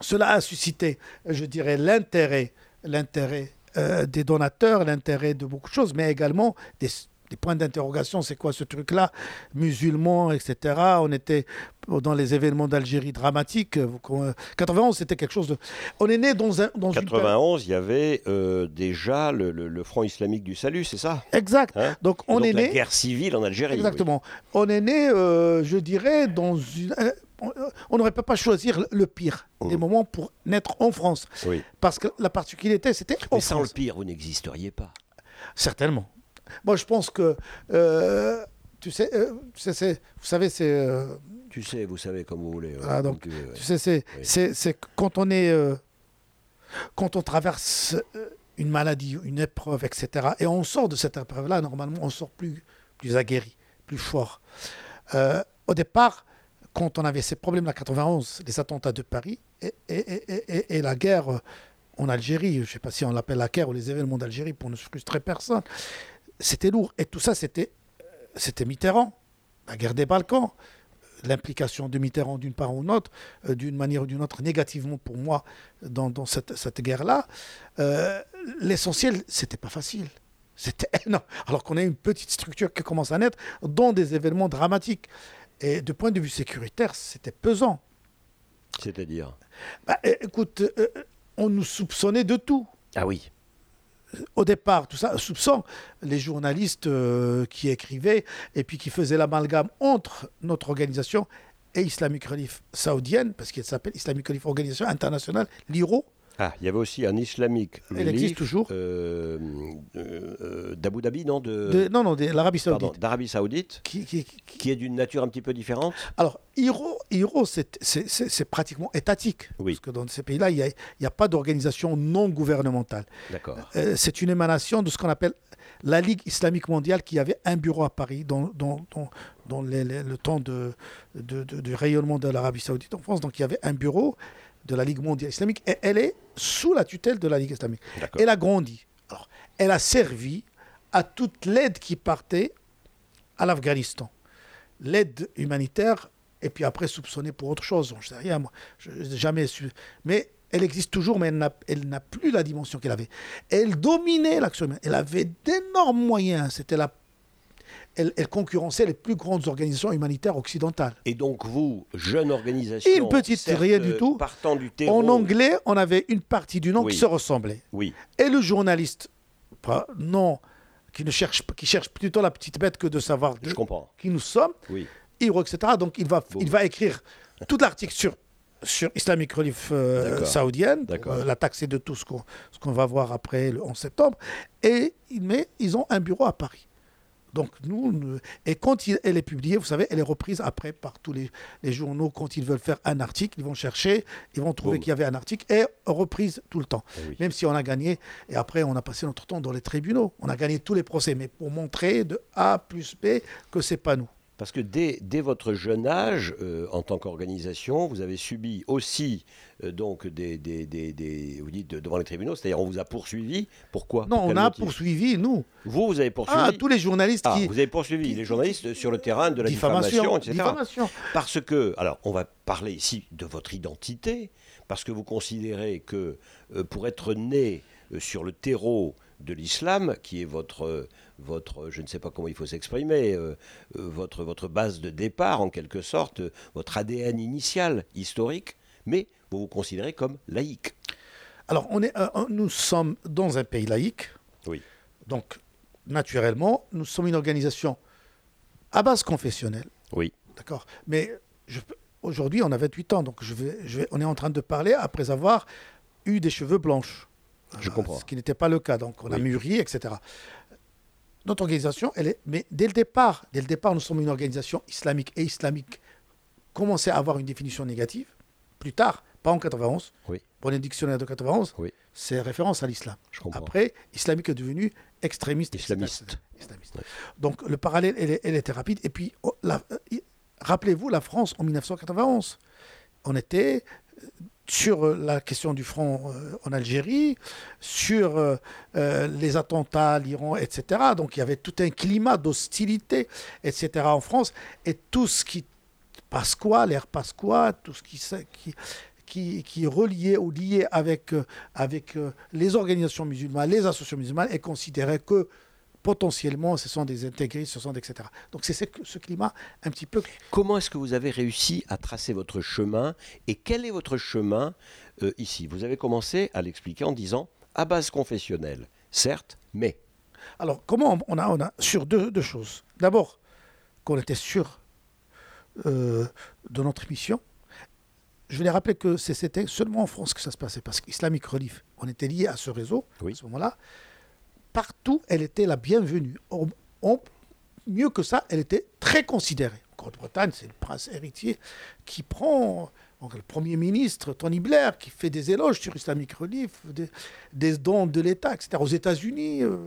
Cela a suscité, je dirais, l'intérêt, l'intérêt euh, des donateurs, l'intérêt de beaucoup de choses, mais également des, des points d'interrogation, c'est quoi ce truc-là? Musulmans, etc. On était dans les événements d'Algérie dramatiques. 91, c'était quelque chose de... On est né dans un... Dans 91, il y avait euh, déjà le, Front islamique du salut, c'est ça? Exact. Hein? Donc on est né... La guerre civile en Algérie. Exactement. On est né, euh, je dirais, dans une... On n'aurait pas choisir le pire des mmh. moments pour naître en France. Oui. Parce que la particularité, c'était. Mais sans le pire, vous n'existeriez pas. Certainement. Moi, je pense que. Euh, tu sais, euh, vous savez, c'est. Euh, tu sais, vous savez comme vous voulez. Ah, donc, tu sais, c'est quand on est. quand on traverse une maladie, une épreuve, etc., et on sort de cette épreuve-là, normalement, on sort plus, plus aguerri, plus fort. au départ, quand on avait ces problèmes, la 91, les attentats de Paris et, la guerre en Algérie, je ne sais pas si on l'appelle la guerre ou les événements d'Algérie pour ne frustrer personne, c'était lourd. Et tout ça, c'était, c'était Mitterrand, la guerre des Balkans, l'implication de Mitterrand d'une part ou d'une autre, euh, d'une manière ou d'une autre, négativement pour moi, dans, cette guerre-là. Euh, l'essentiel, c'était pas facile. C'était énorme. Alors qu'on a une petite structure qui commence à naître dans des événements dramatiques. Et de point de vue sécuritaire, c'était pesant. C'est-à-dire bah, Écoute, euh, on nous soupçonnait de tout. Ah oui au départ, tout ça, soupçon, les journalistes euh, qui écrivaient et puis qui faisaient l'amalgame entre notre organisation et Islamic Relief saoudienne, parce qu'elle s'appelle Islamic Relief Organisation Internationale, l'IRO, ah, il y avait aussi un islamique. Il existe toujours. Euh, euh, D'Abu Dhabi, non de... Non, non, de l'Arabie Saoudite. D'Arabie Saoudite. Qui, qui, est d'une nature un petit peu différente Alors, Iro, Iro c'est pratiquement étatique. Oui. Parce que dans ces pays-là, il n'y a, a, pas d'organisation non gouvernementale. D'accord. Euh, c'est une émanation de ce qu'on appelle la Ligue islamique mondiale qui avait un bureau à Paris dans, dans, dans, le temps de, de, de, du rayonnement de l'Arabie Saoudite en France. Donc, il y avait un bureau de la Ligue mondiale islamique et elle est sous la tutelle de la Ligue islamique. Elle a grandi. Alors, elle a servi à toute l'aide qui partait à l'Afghanistan. L'aide humanitaire, et puis après soupçonnée pour autre chose. Je ne sais rien, moi. Je n'ai jamais su. Mais elle existe toujours, mais elle n'a plus la dimension qu'elle avait. Elle dominait l'action humaine. Elle avait d'énormes moyens. C'était la elle, concurrençait les plus grandes organisations humanitaires occidentales. Et donc vous, jeune organisation, une petite, rien du tout. Partant du terreau, en anglais, on avait une partie du nom qui se ressemblait. Oui. Et le journaliste, non, qui ne cherche, qui cherche plutôt la petite bête que de savoir Je comprends. qui nous sommes, oui. etc. Donc il va, il va écrire tout l'article sur sur Islamic Relief euh, saoudienne, euh, la taxer de tout ce qu'on qu'on va voir après le 11 septembre. Et mais ils ont un bureau à Paris. Donc nous, et quand elle est publiée, vous savez, elle est reprise après par tous les, journaux quand ils veulent faire un article, ils vont chercher, ils vont trouver qu'il y avait un article et reprise tout le temps. Eh Même si on a gagné, et après on a passé notre temps dans les tribunaux, on a gagné tous les procès, mais pour montrer de A plus B que c'est pas nous. Parce que dès, votre jeune âge, euh, en tant qu'organisation, vous avez subi aussi euh, donc des, des, vous dites devant les tribunaux, c'est-à-dire on vous a poursuivi. Pourquoi? Non, on a poursuivi nous. Vous, vous avez poursuivi. Ah, tous les journalistes ah, qui. Vous avez poursuivi les journalistes sur le terrain de la diffamation, etc. Diffamation. Parce que, alors, on va parler ici de votre identité, parce que vous considérez que euh, pour être né sur le terreau de l'islam, qui est votre, votre, je ne sais pas comment il faut s'exprimer, euh, euh, votre, votre base de départ en quelque sorte, votre ADN initial, historique, mais vous vous considérez comme laïque. Alors, on est, euh, nous sommes dans un pays laïque. Oui. Donc, naturellement, nous sommes une organisation à base confessionnelle. Oui. D'accord. Mais aujourd'hui, on a 28 ans, donc je vais, je vais, on est en train de parler après avoir eu des cheveux blanches. Je comprends. Ce qui n'était pas le cas. Donc, on a mûri, etc. Notre organisation, elle est. Mais dès le départ, dès le départ, nous sommes une organisation islamique et islamique commençait à avoir une définition négative. Plus tard, pas en 91. Oui. Pour le dictionnaire de 91, oui. c'est référence à l'islam. Après, islamique est devenu extrémiste. Islamiste. Donc le parallèle, elle, était rapide. Et puis, oh, euh, rappelez-vous la France en 1991. On était sur euh, la question du front euh, en Algérie, sur euh, les attentats à l'Iran, etc. Donc il y avait tout un climat d'hostilité, etc. en France. Et tout ce qui Pasqua, l'ère Pasqua, tout ce qui, qui, qui, qui est relié ou lié avec, avec les organisations musulmanes, les associations musulmanes, est considéré que potentiellement, ce sont des intégrés, ce sont des, etc. Donc c'est ce, ce, climat un petit peu. Comment est-ce que vous avez réussi à tracer votre chemin et quel est votre chemin euh, ici? Vous avez commencé à l'expliquer en disant à base confessionnelle, certes, mais. Alors comment on a, on a sur deux, deux choses. D'abord, qu'on était sûr euh, de notre mission. Je voulais rappeler que c'était seulement en France que ça se passait, parce qu'Islamic Relief, on était lié à ce réseau à ce moment-là. Partout, elle était la bienvenue. mieux que ça, elle était très considérée. En Grande-Bretagne, c'est le prince héritier qui prend le Premier ministre, Tony Blair, qui fait des éloges sur Islamic Relief, des, dons de l'État, etc. Aux États-Unis, euh,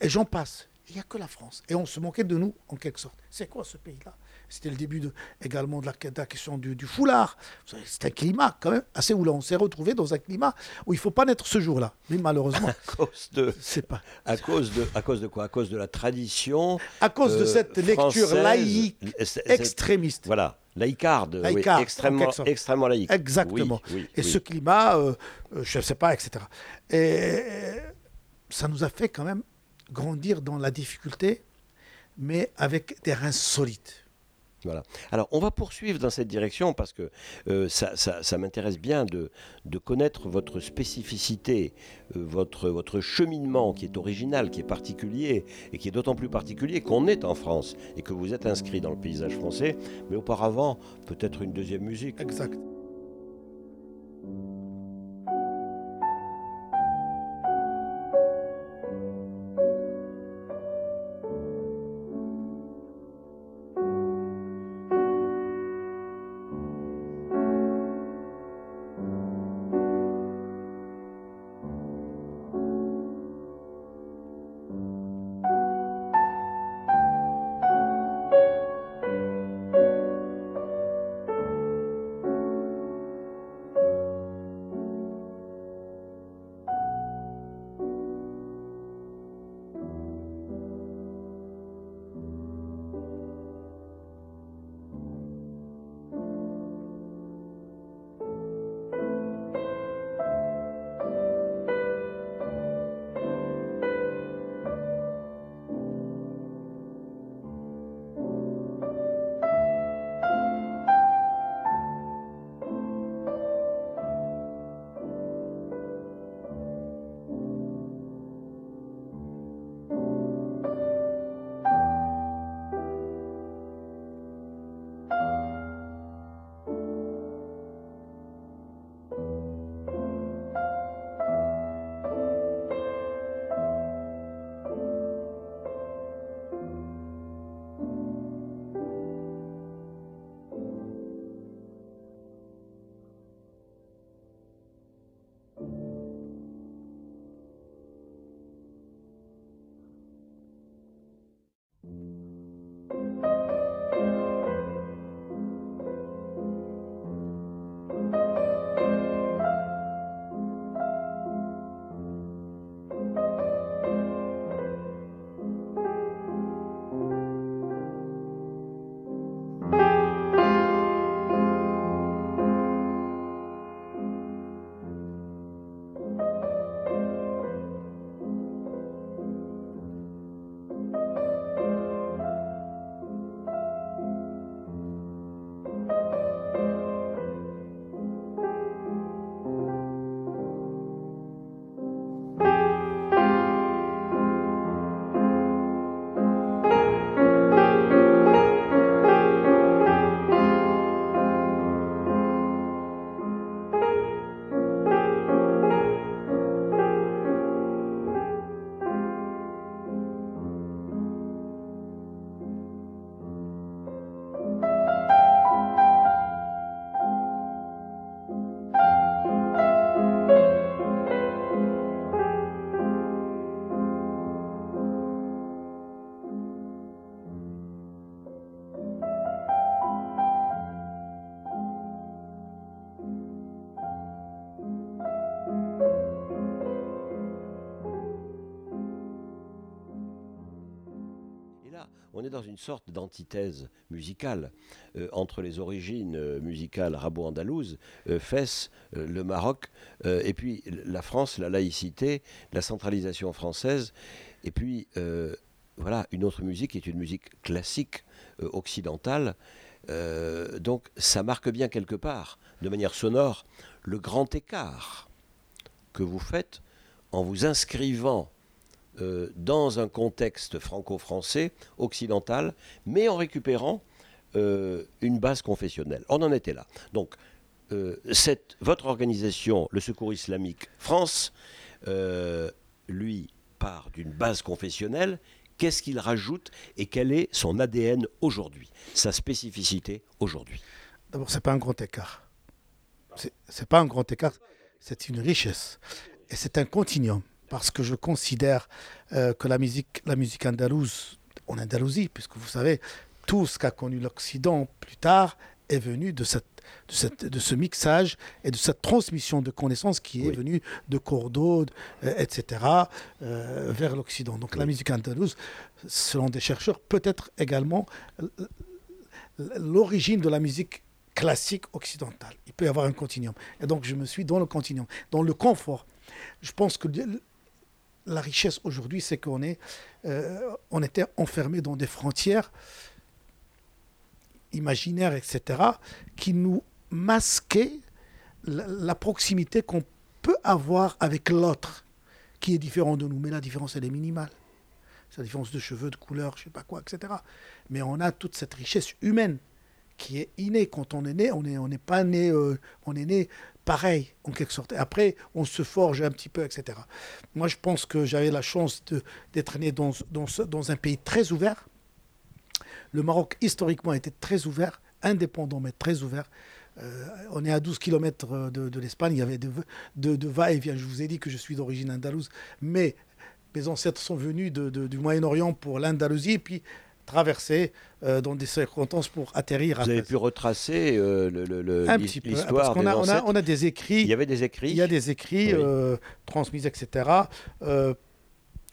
et j'en passe. Il n'y a que la France. Et on se moquait de nous, en quelque sorte. C'est quoi ce pays-là? C'était le début de, également de la, question du, foulard. C'est un climat quand même assez où on s'est retrouvé dans un climat où il ne faut pas naître ce jour-là. Mais malheureusement, à cause de, c'est pas. À cause de, à cause de quoi? À cause de la tradition. À cause de euh, cette lecture laïque extrémiste. Voilà. Laïcarde, oui, extrêmement, extrêmement laïque. Exactement. et ce climat, euh, euh, je ne sais pas, etc. Et ça nous a fait quand même grandir dans la difficulté, mais avec des reins solides. Alors, on va poursuivre dans cette direction parce que euh, ça, m'intéresse bien de, de, connaître votre spécificité, euh, votre, votre cheminement qui est original, qui est particulier et qui est d'autant plus particulier qu'on est en France et que vous êtes inscrit dans le paysage français. Mais auparavant, peut-être une deuxième musique. Exact. On est dans une sorte d'antithèse musicale euh, entre les origines euh, musicales arabo-andalouses, euh, Fès, le Maroc, et puis la France, la laïcité, la centralisation française. Et puis, euh, voilà, une autre musique est une musique classique euh, occidentale. Euh, donc, ça marque bien quelque part, de manière sonore, le grand écart que vous faites en vous inscrivant dans un contexte franco-français, occidental, mais en récupérant une base confessionnelle. On en était là. Donc, cette, votre organisation, le Secours islamique France, lui, part d'une base confessionnelle, qu'est-ce qu'il rajoute et quel est son ADN aujourd'hui, sa spécificité aujourd'hui? D'abord, ce n'est pas un grand écart. Ce n'est pas un grand écart, c'est une richesse. Et c'est un continuum, parce que je considère euh, que la musique, la musique andalouse, en Andalousie, puisque vous savez, tout ce qu'a connu l'Occident plus tard est venu de cette de, ce mixage et de cette transmission de connaissances qui est venue de Cordoue, euh, etc., euh, vers l'Occident. Donc la musique andalouse, selon des chercheurs, peut être également l'origine de la musique classique occidentale. Il peut y avoir un continuum. Et donc je me suis dans le continuum, dans le confort. Je pense que la richesse aujourd'hui, c'est qu'on est, euh, on était enfermé dans des frontières imaginaires, etc., qui nous masquaient la, proximité qu'on peut avoir avec l'autre, qui est différent de nous. Mais la différence, elle est minimale. C'est la différence de cheveux, de couleur, je sais pas quoi, etc. Mais on a toute cette richesse humaine qui est innée. Quand on est né, on n'est pas né, euh, on est né pareil, en quelque sorte. après, on se forge un petit peu, etc. Moi, je pense que j'avais la chance d'être né dans, un pays très ouvert, le Maroc, historiquement, était très ouvert, indépendant, mais très ouvert. Euh, on est à 12 km de, l'Espagne, il y avait de, de, va-et-vient. Je vous ai dit que je suis d'origine andalouse, mais mes ancêtres sont venus du Moyen-Orient pour l'Andalousie, puis traverser euh, dans des circonstances pour atterrir à Vous avez pu retracer euh, l'histoire Parce qu'on a, on a, on a, des écrits. Il y avait des écrits. Il y a des écrits transmis, etc.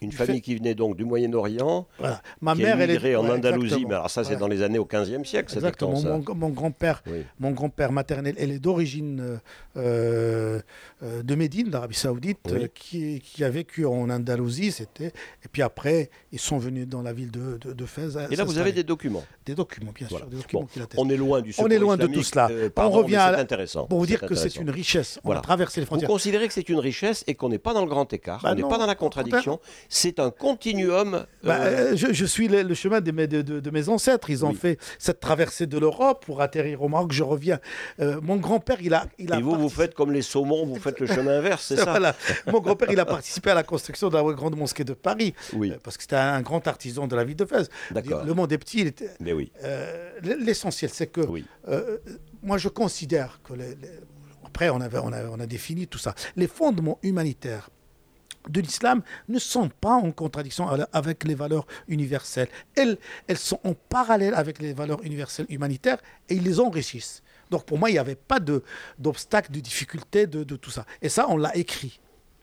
Une famille qui venait donc du Moyen-Orient, Ma qui mère, est en Andalousie, mais alors ça c'est dans les années au XVe siècle. Exactement. Mon, mon grand-père, mon grand-père maternel, elle est d'origine euh, euh, de Médine, d'Arabie Saoudite, euh, qui, qui, a vécu en Andalousie. C'était et puis après ils sont venus dans la ville de, de, Fès. Et là vous avez des documents. Des documents, bien sûr. on est loin du. On est loin de tout cela. on revient à intéressant. Pour vous dire que c'est une richesse. On a traversé les frontières. Vous considérez que c'est une richesse et qu'on n'est pas dans le grand écart, bah on n'est pas dans la contradiction c'est un continuum. Bah, euh, je, suis le, chemin de mes, de, mes, ancêtres. Ils ont fait cette traversée de l'Europe pour atterrir au Maroc. Je reviens. Euh, mon grand-père, il a, il a. Et vous, vous faites comme les saumons, vous faites le chemin inverse, c'est ça voilà. Mon grand-père, il a participé à la construction de la grande mosquée de Paris. Oui. Euh, parce que c'était un grand artisan de la ville de Fès. Le monde est petit. Il était... Mais oui. L'essentiel, c'est que. moi, je considère que. après, on, avait, on, on a défini tout ça. Les fondements humanitaires de l'islam ne sont pas en contradiction avec les valeurs universelles. Elles, sont en parallèle avec les valeurs universelles humanitaires et ils les enrichissent. Donc pour moi, il n'y avait pas d'obstacle, de, difficulté de, tout ça. Et ça, on l'a écrit.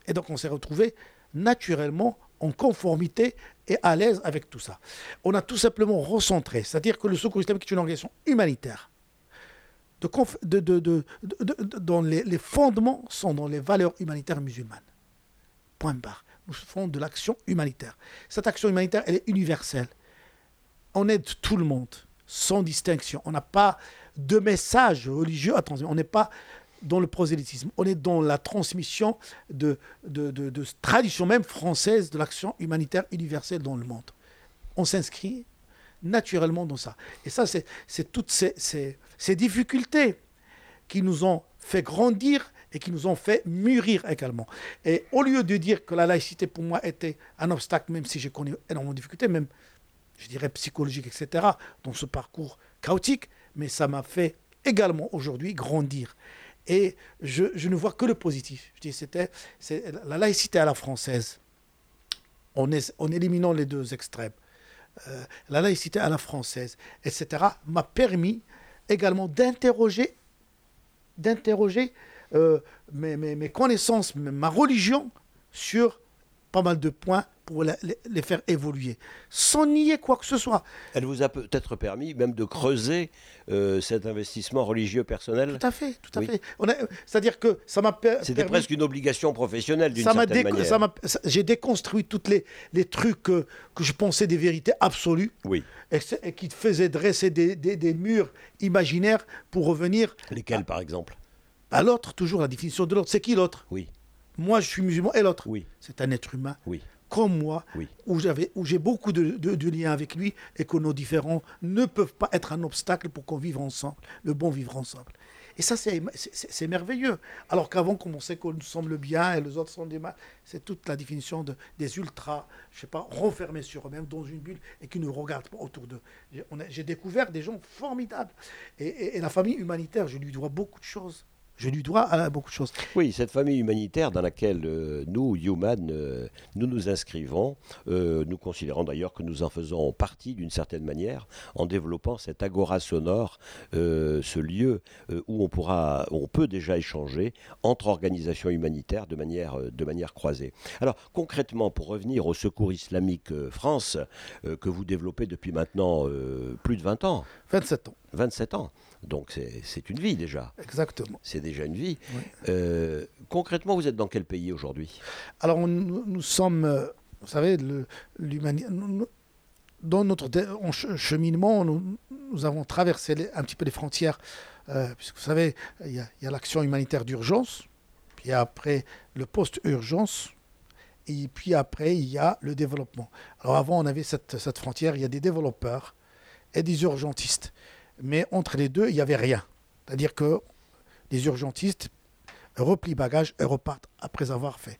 Et donc on s'est retrouvé naturellement en conformité et à l'aise avec tout ça. On a tout simplement recentré, c'est-à-dire que le secours islamique est une organisation humanitaire. Dont les fondements sont dans les valeurs humanitaires musulmanes. Point barre. Nous faisons de l'action humanitaire. Cette action humanitaire, elle est universelle. On aide tout le monde, sans distinction. On n'a pas de message religieux. Attention, on n'est pas dans le prosélytisme. On est dans la transmission de, de, de, tradition même française de l'action humanitaire universelle dans le monde. On s'inscrit naturellement dans ça. Et ça, c'est toutes ces, ces, ces difficultés qui nous ont fait grandir et qui nous ont fait mûrir également. Et au lieu de dire que la laïcité pour moi était un obstacle, même si j'ai connu énormément de difficultés, même je dirais psychologique, etc., dans ce parcours chaotique, mais ça m'a fait également aujourd'hui grandir. Et je, je, ne vois que le positif. Je dis, c'était la laïcité à la française, en, en éliminant les deux extrêmes. Euh, la laïcité à la française, etc., m'a permis également d'interroger, d'interroger euh, mes, mes, connaissances, ma religion sur pas mal de points pour les, faire évoluer, sans nier quoi que ce soit. Elle vous a peut-être permis même de creuser euh, cet investissement religieux personnel Tout à fait, tout à fait. C'est-à-dire que ça m'a permis... C'était presque une obligation professionnelle d'une certaine manière. J'ai déconstruit tous les, les trucs que, que, je pensais des vérités absolues. Oui. Et, qui faisaient dresser des, des, murs imaginaires pour revenir... Lesquels, par exemple? À l'autre, toujours la définition de l'autre. C'est qui l'autre? Oui. Moi, je suis musulman et l'autre. Oui. C'est un être humain. Oui comme moi, où j'avais, où j'ai beaucoup de, liens avec lui et que nos différents ne peuvent pas être un obstacle pour qu'on vive ensemble, le bon vivre ensemble. Et ça, c'est, merveilleux. Alors qu'avant, on sait qu'on nous semble bien et les autres sont des mal, c'est toute la définition de, des ultras, je sais pas, renfermés sur eux-mêmes dans une bulle et qui ne regardent pas autour d'eux. J'ai, découvert des gens formidables. et la famille humanitaire, je lui dois beaucoup de choses. Je lui dois à beaucoup de choses. Oui, cette famille humanitaire dans laquelle euh, nous, Human, euh, nous nous inscrivons, euh, nous considérons d'ailleurs que nous en faisons partie d'une certaine manière en développant cet agora sonore, ce lieu où on pourra, on peut déjà échanger entre organisations humanitaires de manière, de manière croisée. Alors concrètement, pour revenir au Secours islamique France, que vous développez depuis maintenant plus de 20 ans. 27 ans. 27 ans. Donc c'est une vie déjà. Exactement. C'est déjà une vie. Euh, concrètement, vous êtes dans quel pays aujourd'hui? Alors nous, sommes, euh, vous savez, dans notre cheminement, nous, avons traversé un petit peu les frontières, euh, puisque vous savez, il y a, l'action humanitaire d'urgence, puis après le post-urgence, et puis après il y a le développement. Alors avant, on avait cette, cette frontière, il y a des développeurs et des urgentistes. Mais entre les deux, il n'y avait rien. C'est-à-dire que les urgentistes replient bagages et repartent après avoir fait.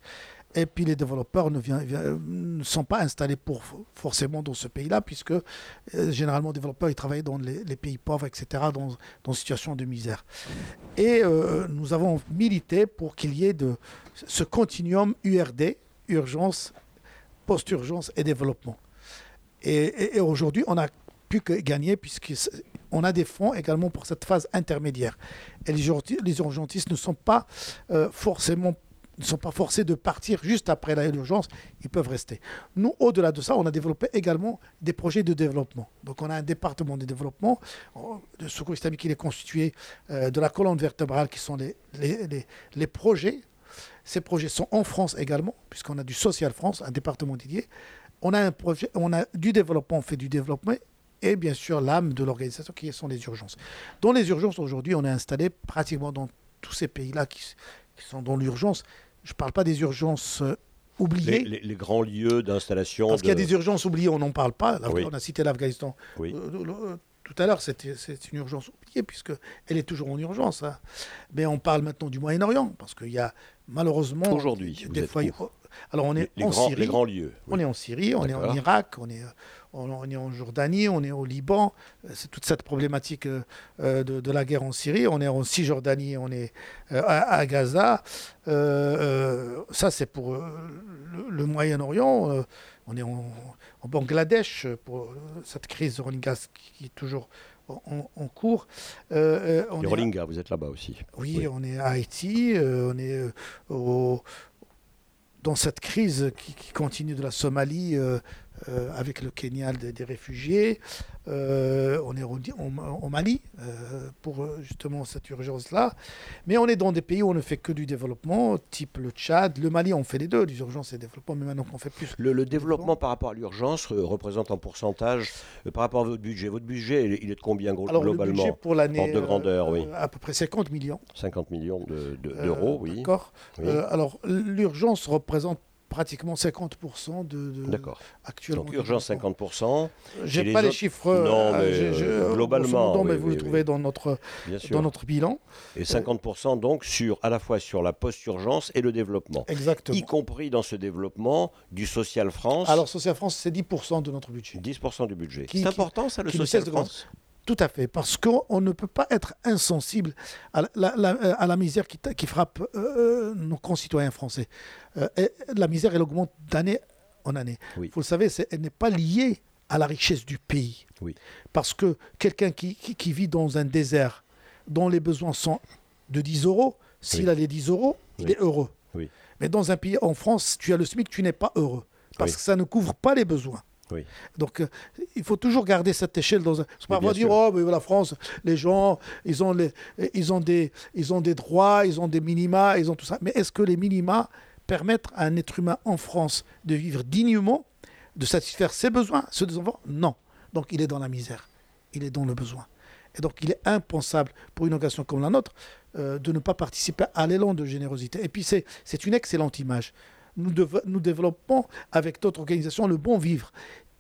Et puis les développeurs ne, sont pas installés pour, forcément dans ce pays-là, puisque euh, généralement les développeurs ils travaillent dans les, pays pauvres, etc., dans, dans situation de misère. Et euh, nous avons milité pour qu'il y ait ce continuum URD, urgence, post-urgence et développement. Et, aujourd'hui, on a que gagner puisqu'on a des fonds également pour cette phase intermédiaire. Et les urgentistes ne sont pas euh, forcément ne sont pas forcés de partir juste après l'urgence, ils peuvent rester. Nous, au-delà de ça, on a développé également des projets de développement. Donc on a un département de développement. Le secours islamique, il est constitué euh, de la colonne vertébrale qui sont les, les, les, projets. Ces projets sont en France également, puisqu'on a du Social France, un département dédié. On a un projet, on a du développement, on fait du développement et bien sûr l'âme de l'organisation qui sont les urgences. Dans les urgences, aujourd'hui, on est installé pratiquement dans tous ces pays-là qui, sont dans l'urgence. Je ne parle pas des urgences euh, oubliées. Les, grands lieux d'installation. Parce qu'il y a des urgences oubliées, on n'en parle pas. On a cité l'Afghanistan. Oui. Euh, euh, tout à l'heure, c'est une urgence oubliée, puisqu'elle est toujours en urgence. Hein. Mais on parle maintenant du Moyen-Orient, parce qu'il y a malheureusement. Aujourd'hui, des fois. Alors on est les, en grands, Syrie. Les grands lieux. On est en Syrie, on est en Irak, on est on, est en Jordanie, on est au Liban, euh, c'est toute cette problématique euh, euh, de, la guerre en Syrie, on est en Cisjordanie, on est à, Gaza. ça, c'est pour le, Moyen-Orient. on est en, Bangladesh pour cette crise de Rohingyas qui, est toujours en, cours. Les Rohingyas, vous êtes là-bas aussi. Oui, on est à Haïti, on est dans cette crise qui, continue de la Somalie, euh, avec le Kenya des, réfugiés. Euh, on est au, Mali euh, pour justement cette urgence-là. Mais on est dans des pays où on ne fait que du développement, type le Tchad. Le Mali, on fait les deux, les urgences et le développement, mais maintenant on fait plus. Le, développement, par rapport à l'urgence représente en pourcentage par rapport à votre budget. Votre budget, il est de combien Alors, globalement le budget pour l'année. de grandeur, oui. À peu près 50 millions. 50 millions d'euros, oui. D'accord. alors, l'urgence représente pratiquement 50% de, D'accord. actuellement. Donc urgence 50%. J'ai pas les, chiffres non, euh, mais euh, globalement. mais vous le trouvez dans notre dans notre bilan. Et 50% donc sur à la fois sur la post-urgence et le développement. Exactement. Y compris dans ce développement du Social France. Alors Social France, c'est 10% de notre budget. 10% du budget. C'est important ça le Social France. Tout à fait, parce qu'on ne peut pas être insensible à la, misère qui, frappe euh, euh, nos concitoyens français. Euh, la misère, elle augmente d'année en année. Vous le savez, elle n'est pas liée à la richesse du pays. Oui. Parce que quelqu'un qui, vit dans un désert, dont les besoins sont de 10 euros, s'il a les 10 euros, il est heureux. Mais dans un pays, en France, tu as le SMIC, tu n'es pas heureux. Parce que ça ne couvre pas les besoins. Oui. Donc, euh, il faut toujours garder cette échelle dans un. Pas bien dire, sûr. oh, mais la France, les gens, ils ont, les, ils, ont des, ils ont des droits, ils ont des minima, ils ont tout ça. Mais est-ce que les minima permettent à un être humain en France de vivre dignement, de satisfaire ses besoins, ceux des enfants? Non. Donc, il est dans la misère, il est dans le besoin. Et donc, il est impensable pour une organisation comme la nôtre euh, de ne pas participer à l'élan de générosité. Et puis, c'est une excellente image. Nous, nous développons avec d'autres organisations le bon vivre.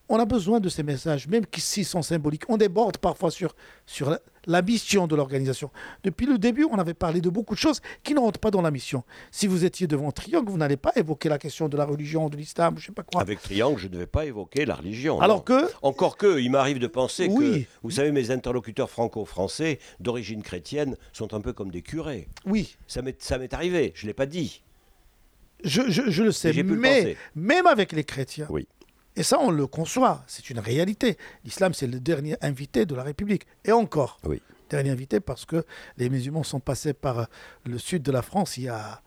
On a besoin de ces messages, même s'ils sont symboliques. On déborde parfois sur, sur la, la mission de l'organisation. Depuis le début, on avait parlé de beaucoup de choses qui ne rentrent pas dans la mission. Si vous étiez devant Triangle, vous n'allez pas évoquer la question de la religion, de l'islam, je ne sais pas quoi. Avec Triangle, je ne vais pas évoquer la religion. Alors non. que, Encore que, il m'arrive de penser que, vous savez, mes interlocuteurs franco-français d'origine chrétienne sont un peu comme des curés. oui, ça m'est arrivé, je ne l'ai pas dit. Je, je- je le sais, Mais le même avec les chrétiens, Oui. et ça on le conçoit, c'est une réalité. L'islam, c'est le dernier invité de la République. Et encore, Oui. dernier invité parce que les musulmans sont passés par euh, le sud de la France il y a,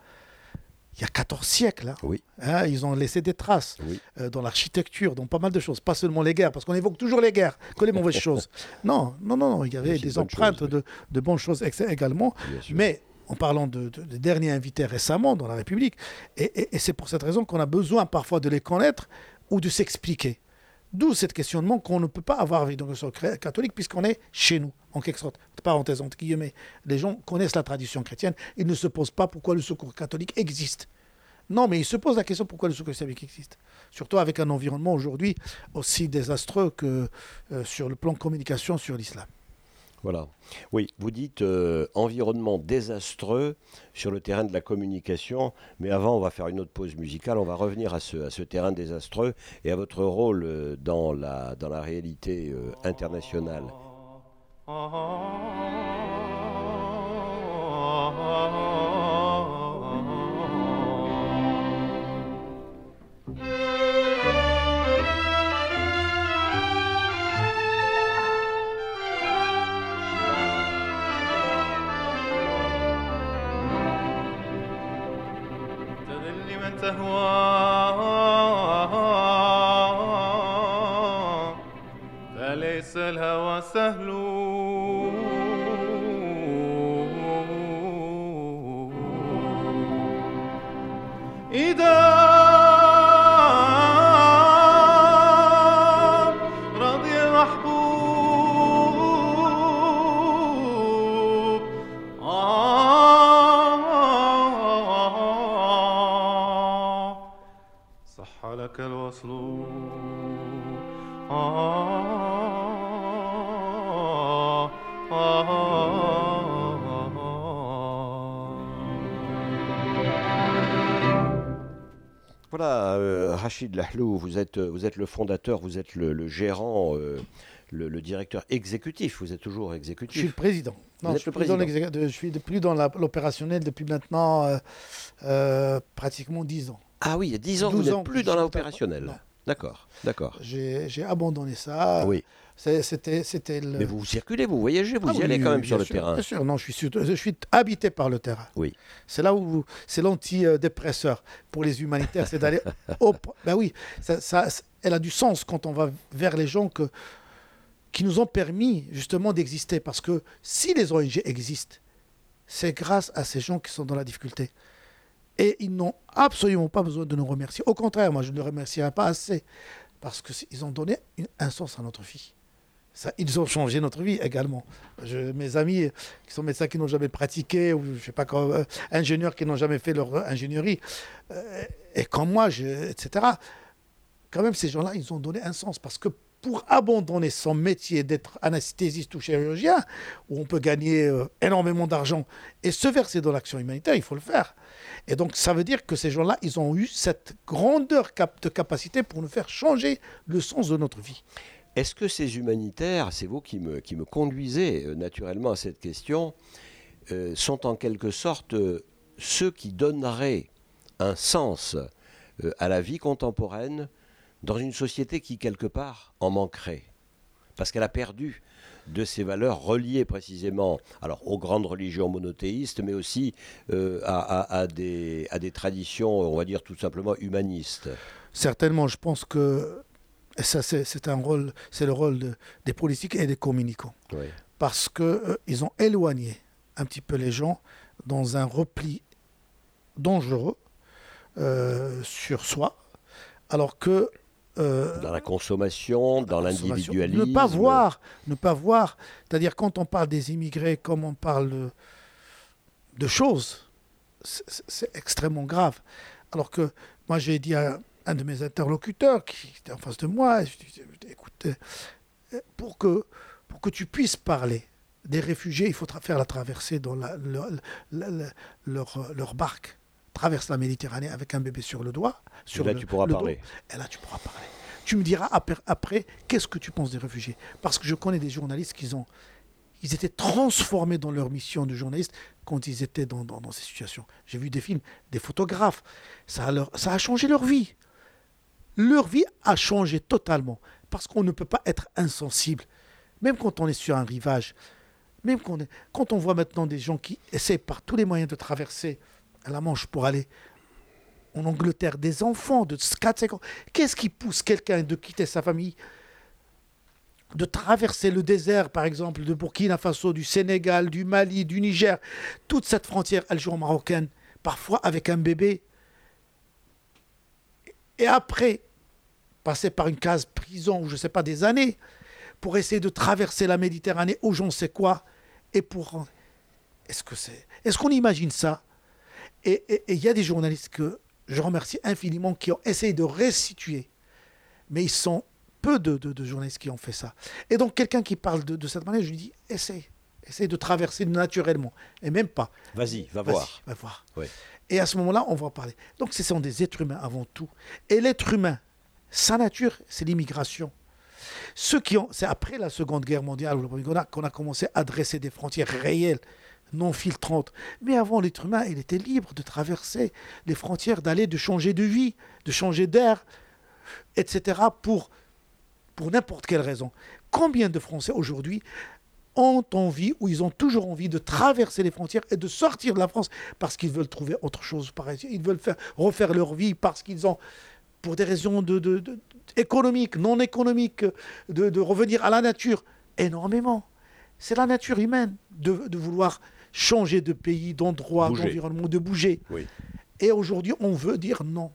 il y a 14 siècles. hein. Oui. Hein, ils ont laissé des traces Oui. euh, dans l'architecture, dans pas mal de choses, pas seulement les guerres, parce qu'on évoque toujours les guerres, que les mauvaises choses. Non, non, non, non, il y avait des empreintes choses, de, de bonnes choses également. Mais en parlant de, de- des derniers invités récemment dans la République, et, c'est pour cette raison qu'on a besoin parfois de les connaître ou de s'expliquer. D'où cette questionnement qu'on ne peut pas avoir avec cré- catholique puisqu'on est chez nous, en quelque sorte. Parenthèse entre guillemets. Les gens connaissent la tradition chrétienne, ils ne se posent pas pourquoi le secours catholique existe. Non, mais ils se posent la question pourquoi le secours islamique existe. Surtout avec un environnement aujourd'hui aussi désastreux que euh, sur le plan communication sur l'islam. Voilà. Oui, vous dites euh, environnement désastreux sur le terrain de la communication, mais avant, on va faire une autre pause musicale. On va revenir à ce, terrain désastreux et à votre rôle euh, dans la, réalité euh, internationale. تهوى فليس الهوى سهل Rachid Lahlou, vous êtes, vous êtes le fondateur, vous êtes le, le gérant, euh, le, le directeur exécutif, vous êtes toujours Je exécutif. suis le président. Non, je suis, le dans président. je suis de- plus dans l'opérationnel depuis maintenant euh, euh, pratiquement 10 ans. Ah oui, il y a 10 ans, vous 12 n'êtes plus je dans l'opérationnel. D'accord, d'accord. J'ai abandonné ça. Oui, C'était c'était le. mais vous circulez, vous voyagez, vous Ah y oui, allez quand même sur le sûr, terrain. Bien sûr, non, je suis, sur- je suis habité par le terrain. Oui. C'est là où c'est l'antidépresseur pour les humanitaires, c'est d'aller au. Ben oui, ça, ça- elle a du sens quand on va vers les gens que, qui nous ont permis justement d'exister. Parce que si les ONG existent, c'est grâce à ces gens qui sont dans la difficulté. Et ils n'ont absolument pas besoin de nous remercier. Au contraire, moi, je ne les remercierai pas assez. Parce qu'ils ont donné une- un sens à notre vie. Ils ont changé notre vie également. Mes amis qui sont médecins qui n'ont jamais pratiqué, ou je sais pas quoi, euh, ingénieurs qui n'ont jamais fait leur ingénierie, euh, et comme moi, etc. Quand même, ces gens-là, ils ont donné un sens parce que pour abandonner son métier d'être anesthésiste ou chirurgien, où on peut gagner euh, énormément d'argent et se verser dans l'action humanitaire, il faut le faire. Et donc, ça veut dire que ces gens-là, ils ont eu cette grandeur de capacité pour nous faire changer le sens de notre vie. Est-ce que ces humanitaires, c'est vous qui me, conduisez euh, naturellement à cette question, euh, sont en quelque sorte euh, ceux qui donneraient un sens à la vie contemporaine dans une société qui, quelque part, en manquerait? Parce qu'elle a perdu de ces valeurs reliées précisément aux grandes religions monothéistes, mais aussi à des traditions, on va dire tout simplement humanistes. Certainement, je pense que ça, c'est un rôle, c'est le rôle de- des politiques et des communicants. Oui. Parce qu'ils ont éloigné un petit peu les gens dans un repli dangereux euh, sur soi, alors que euh, Dans la consommation, dans l'individualisme. Ne pas voir, ne pas voir. C'est-à-dire quand on parle des immigrés, comme on parle de, de choses, c'est extrêmement grave. Alors que moi j'ai dit à un de mes interlocuteurs qui était en face de moi, je dis, écoute, euh, pour que, pour que tu puisses parler des réfugiés, il faut faire la traversée dans la- leur, la- la- leur, leur barque. Traverse la Méditerranée avec un bébé sur le doigt. Sur là, le- tu pourras dos. parler. Et là, tu pourras parler. Tu me diras après, après, qu'est-ce que tu penses des réfugiés? Parce que je connais des journalistes qui ont, ils étaient transformés dans leur mission de journaliste quand ils étaient dans, dans- dans ces situations. J'ai vu des films, des photographes. Ça leur- ça a changé leur vie. Leur vie a changé totalement. Parce qu'on ne peut pas être insensible. Même quand on est sur un rivage. Même quand on, quand on voit maintenant des gens qui essaient par tous les moyens de traverser la Manche pour aller en Angleterre, des enfants de 4-5 ans. Qu'est-ce qui pousse quelqu'un de quitter sa famille de traverser le désert, par exemple, de Burkina Faso, du Sénégal, du Mali, du Niger, toute cette frontière algéro-marocaine, parfois avec un bébé, et après passer par une case prison, ou je ne sais pas, des années, pour essayer de traverser la Méditerranée, ou j'en sais quoi, et pour... Est-ce que c'est... Est-ce qu'on imagine ça? Et il y a des journalistes que je remercie infiniment qui ont essayé de restituer, mais ils sont peu de, de- de journalistes qui ont fait ça. Et donc quelqu'un qui parle de, de cette manière, je lui dis, essaye, essaye de traverser naturellement, et même pas. Vas-y, va voir. va voir. Ouais. Et à ce moment-là, on va en parler. Donc ce sont des êtres humains avant tout. Et l'être humain, sa nature, c'est l'immigration. Ceux qui ont, c'est après la Seconde Guerre mondiale ou qu'on a commencé à dresser des frontières réelles, non filtrantes. Mais avant, l'être humain, il était libre de traverser les frontières, d'aller, de changer de vie, de changer d'air, etc. pour, pour n'importe quelle raison. Combien de Français aujourd'hui ont envie, ou ils ont toujours envie de traverser les frontières et de sortir de la France parce qu'ils veulent trouver autre chose par ici. Ils veulent faire, refaire leur vie parce qu'ils ont, pour des raisons de, de- de- économiques, non économiques, de, de revenir à la nature. Énormément. C'est la nature humaine de, vouloir changer de pays, d'endroit, d'environnement, de bouger. Oui. Et aujourd'hui, on veut dire non.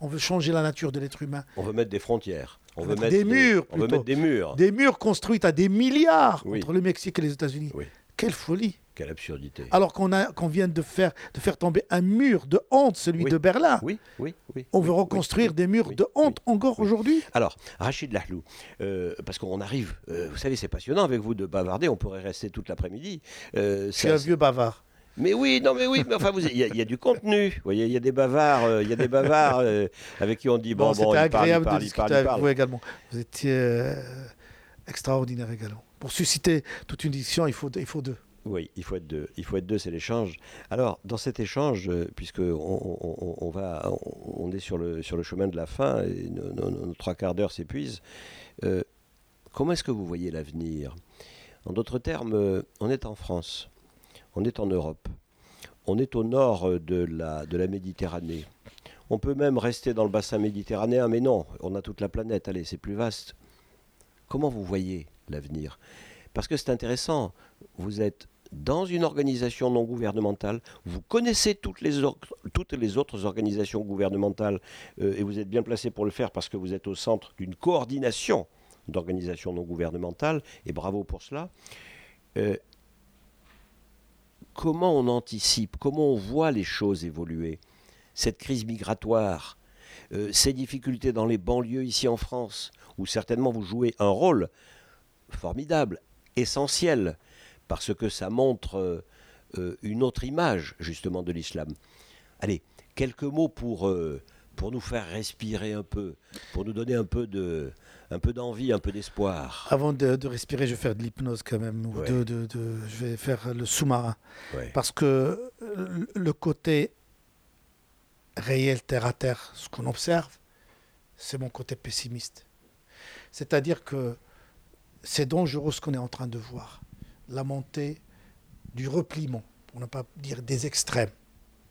On veut changer la nature de l'être humain. On veut mettre des frontières. On veut Mettre des murs, On veut mettre des murs. Des murs construits à des milliards Oui. entre le Mexique et les États-Unis. Oui. Quelle folie Quelle absurdité. alors qu'on vient de faire de faire tomber un mur de honte, celui Oui. de Berlin. Oui, oui, oui. On oui, veut reconstruire oui, des murs de honte encore aujourd'hui. Alors, Rachid Lahlou, euh, parce qu'on arrive, euh, vous savez, c'est passionnant avec vous de bavarder, on pourrait rester toute l'après-midi. Euh, suis ça- un vieux bavard. Mais oui, non, mais oui, mais enfin, vous- il y, a- il y a du contenu. Vous voyez, il y a des bavards, euh, y a des bavards euh, avec qui on dit bon, Bon, bon, c'était agréable parle, de discuter parle, avec parle. vous également. Vous étiez euh, extraordinaire également. Pour susciter toute une discussion, il faut il faut deux. Oui, il faut être deux. Il faut être deux, c'est l'échange. Alors, dans cet échange, euh, puisque on, va, est sur le chemin de la fin et nos, trois quarts d'heure s'épuisent. euh, comment est-ce que vous voyez l'avenir? En d'autres termes, euh, on est en France, on est en Europe, on est au nord de la de la Méditerranée. On peut même rester dans le bassin méditerranéen, mais non, on a toute la planète. Allez, c'est plus vaste. Comment vous voyez l'avenir? Parce que c'est intéressant. Vous êtes dans une organisation non gouvernementale, vous connaissez toutes les, autres organisations gouvernementales euh, et vous êtes bien placé pour le faire parce que vous êtes au centre d'une coordination d'organisations non gouvernementales et bravo pour cela. Euh, comment on anticipe, comment on voit les choses évoluer Cette crise migratoire, euh, ces difficultés dans les banlieues ici en France, où certainement vous jouez un rôle formidable, essentiel, parce que ça montre euh, euh, une autre image justement de l'islam. Allez, quelques mots pour, euh, pour nous faire respirer un peu, pour nous donner un peu de un peu d'envie, un peu d'espoir. Avant de, de respirer, je vais faire de l'hypnose quand même. ou Ouais. de- de- de- je vais faire le sous-marin. Ouais. Parce que le côté réel, terre à terre, ce qu'on observe, c'est mon côté pessimiste. C'est-à-dire que c'est dangereux ce qu'on est en train de voir. La montée du repliement, pour ne pas dire des extrêmes,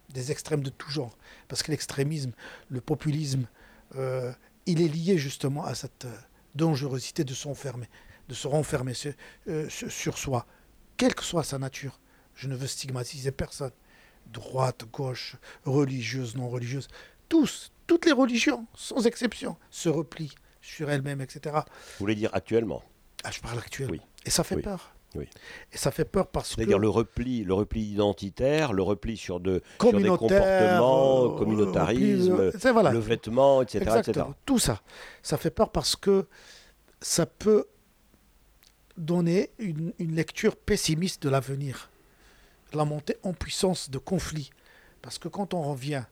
des extrêmes de tout genre. Parce que l'extrémisme, le populisme, euh, il est lié justement à cette euh, dangerosité de s'enfermer, de se renfermer sur, euh, sur- soi, quelle que soit sa nature. Je ne veux stigmatiser personne, droite, gauche, religieuse, non religieuse. Tous, toutes les religions, sans exception, se replient sur elles-mêmes, etc. Vous voulez dire actuellement? Ah, je parle actuel. Oui. Et ça fait Oui. peur. Oui. Et ça fait peur parce que C'est-à-dire le repli, le repli identitaire, le repli sur, de, sur des comportements, euh, communautarisme, repli, voilà. le vêtement, etc., etc. Tout ça. Ça fait peur parce que ça peut donner une, une lecture pessimiste de l'avenir. La montée en puissance de conflits. Parce que quand on revient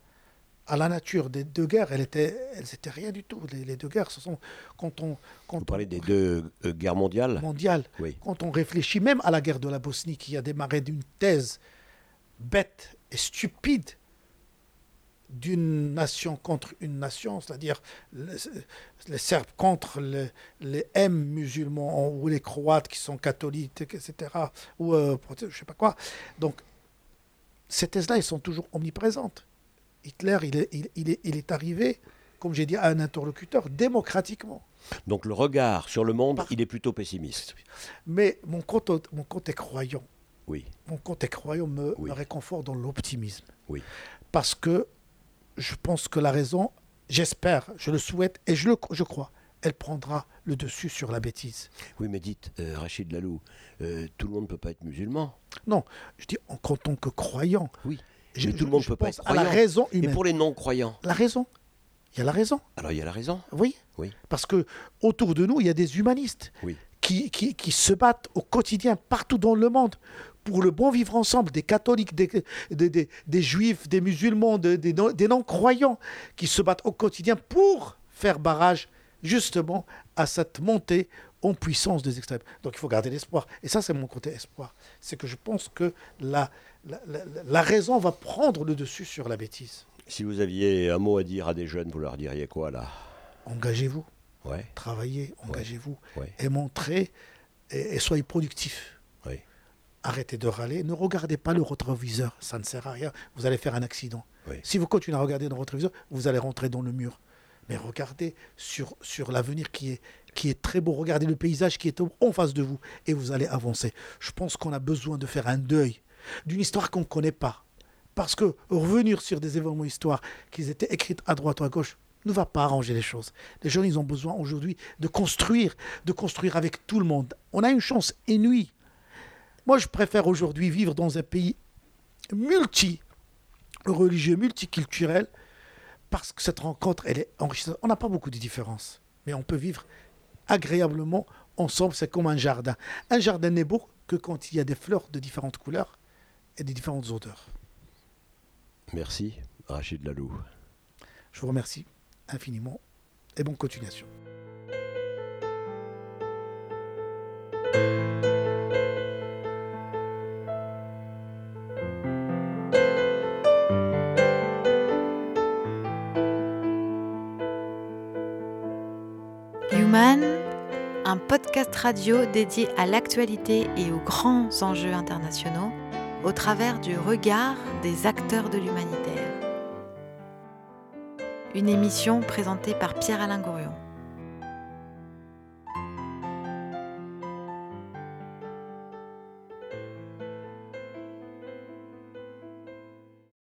à la nature des deux guerres, elles étaient, elles étaient rien du tout. Les, les deux guerres, ce sont quand on quand Vous parlez on- des deux euh, guerres mondiales mondiales. Oui. Quand on réfléchit même à la guerre de la Bosnie qui a démarré d'une thèse bête et stupide d'une nation contre une nation, c'est-à-dire les, les Serbes contre les, les M musulmans ou les Croates qui sont catholiques, etc. Ou euh, je sais pas quoi. Donc, ces thèses-là, elles sont toujours omniprésentes. Hitler, il est, il, il est, il est arrivé, comme j'ai dit, à un interlocuteur démocratiquement. Donc le regard sur le monde, Par- il est plutôt pessimiste. Mais mon côté, mon côté croyant, Oui. mon côté croyant me, Oui. me réconforte dans l'optimisme. Oui. Parce que je pense que la raison, j'espère, je le souhaite et je, le, je crois, elle prendra le dessus sur la bêtise. Oui, mais dites, euh, Rachid Lalou, euh, tout le monde ne peut pas être musulman. Non, je dis en, en tant que croyant. Oui. Je- Mais tout le monde je peut pas pense être à la raison Et humaine. pour les non-croyants La raison. Il y a la raison. Alors il y a la raison. Oui. Oui. Parce que autour de nous, il y a des humanistes Oui. qui, qui, qui se battent au quotidien partout dans le monde pour le bon vivre ensemble, des catholiques, des, des, des- des juifs, des musulmans, des, des non- des non-croyants, qui se battent au quotidien pour faire barrage justement à cette montée en puissance des extrêmes. Donc il faut garder l'espoir. Et ça, c'est mon côté espoir. C'est que je pense que la, la, la- la raison va prendre le dessus sur la bêtise. Si vous aviez un mot à dire à des jeunes, vous leur diriez quoi là? Engagez-vous. Ouais, travaillez, engagez-vous. Ouais, et montrez et, et soyez productifs. Arrêtez de râler, ne regardez pas le rétroviseur, ça ne sert à rien, vous allez faire un accident. Si vous continuez à regarder dans le rétroviseur, vous allez rentrer dans le mur. Mais regardez sur, sur l'avenir qui est, qui est très beau, regardez le paysage qui est en face de vous. Et vous allez avancer. Je pense qu'on a besoin de faire un deuil d'une histoire qu'on ne connaît pas. Parce que revenir sur des événements histoires qui étaient écrites à droite ou à gauche ne va pas arranger les choses. Les gens, ils ont besoin aujourd'hui de construire, de construire avec tout le monde. On a une chance inouïe. Moi, je préfère aujourd'hui vivre dans un pays multi-religieux, multiculturel, parce que cette rencontre, elle est enrichissante. On n'a pas beaucoup de différences, mais on peut vivre agréablement ensemble. C'est comme un jardin. Un jardin n'est beau que quand il y a des fleurs de différentes couleurs et de différentes odeurs. Merci, Rachid Lalou. Je vous remercie infiniment et bonne continuation. Human, un podcast radio dédié à l'actualité et aux grands enjeux internationaux au travers du regard des acteurs de l'humanitaire. Une émission présentée par Pierre-Alain Gourion.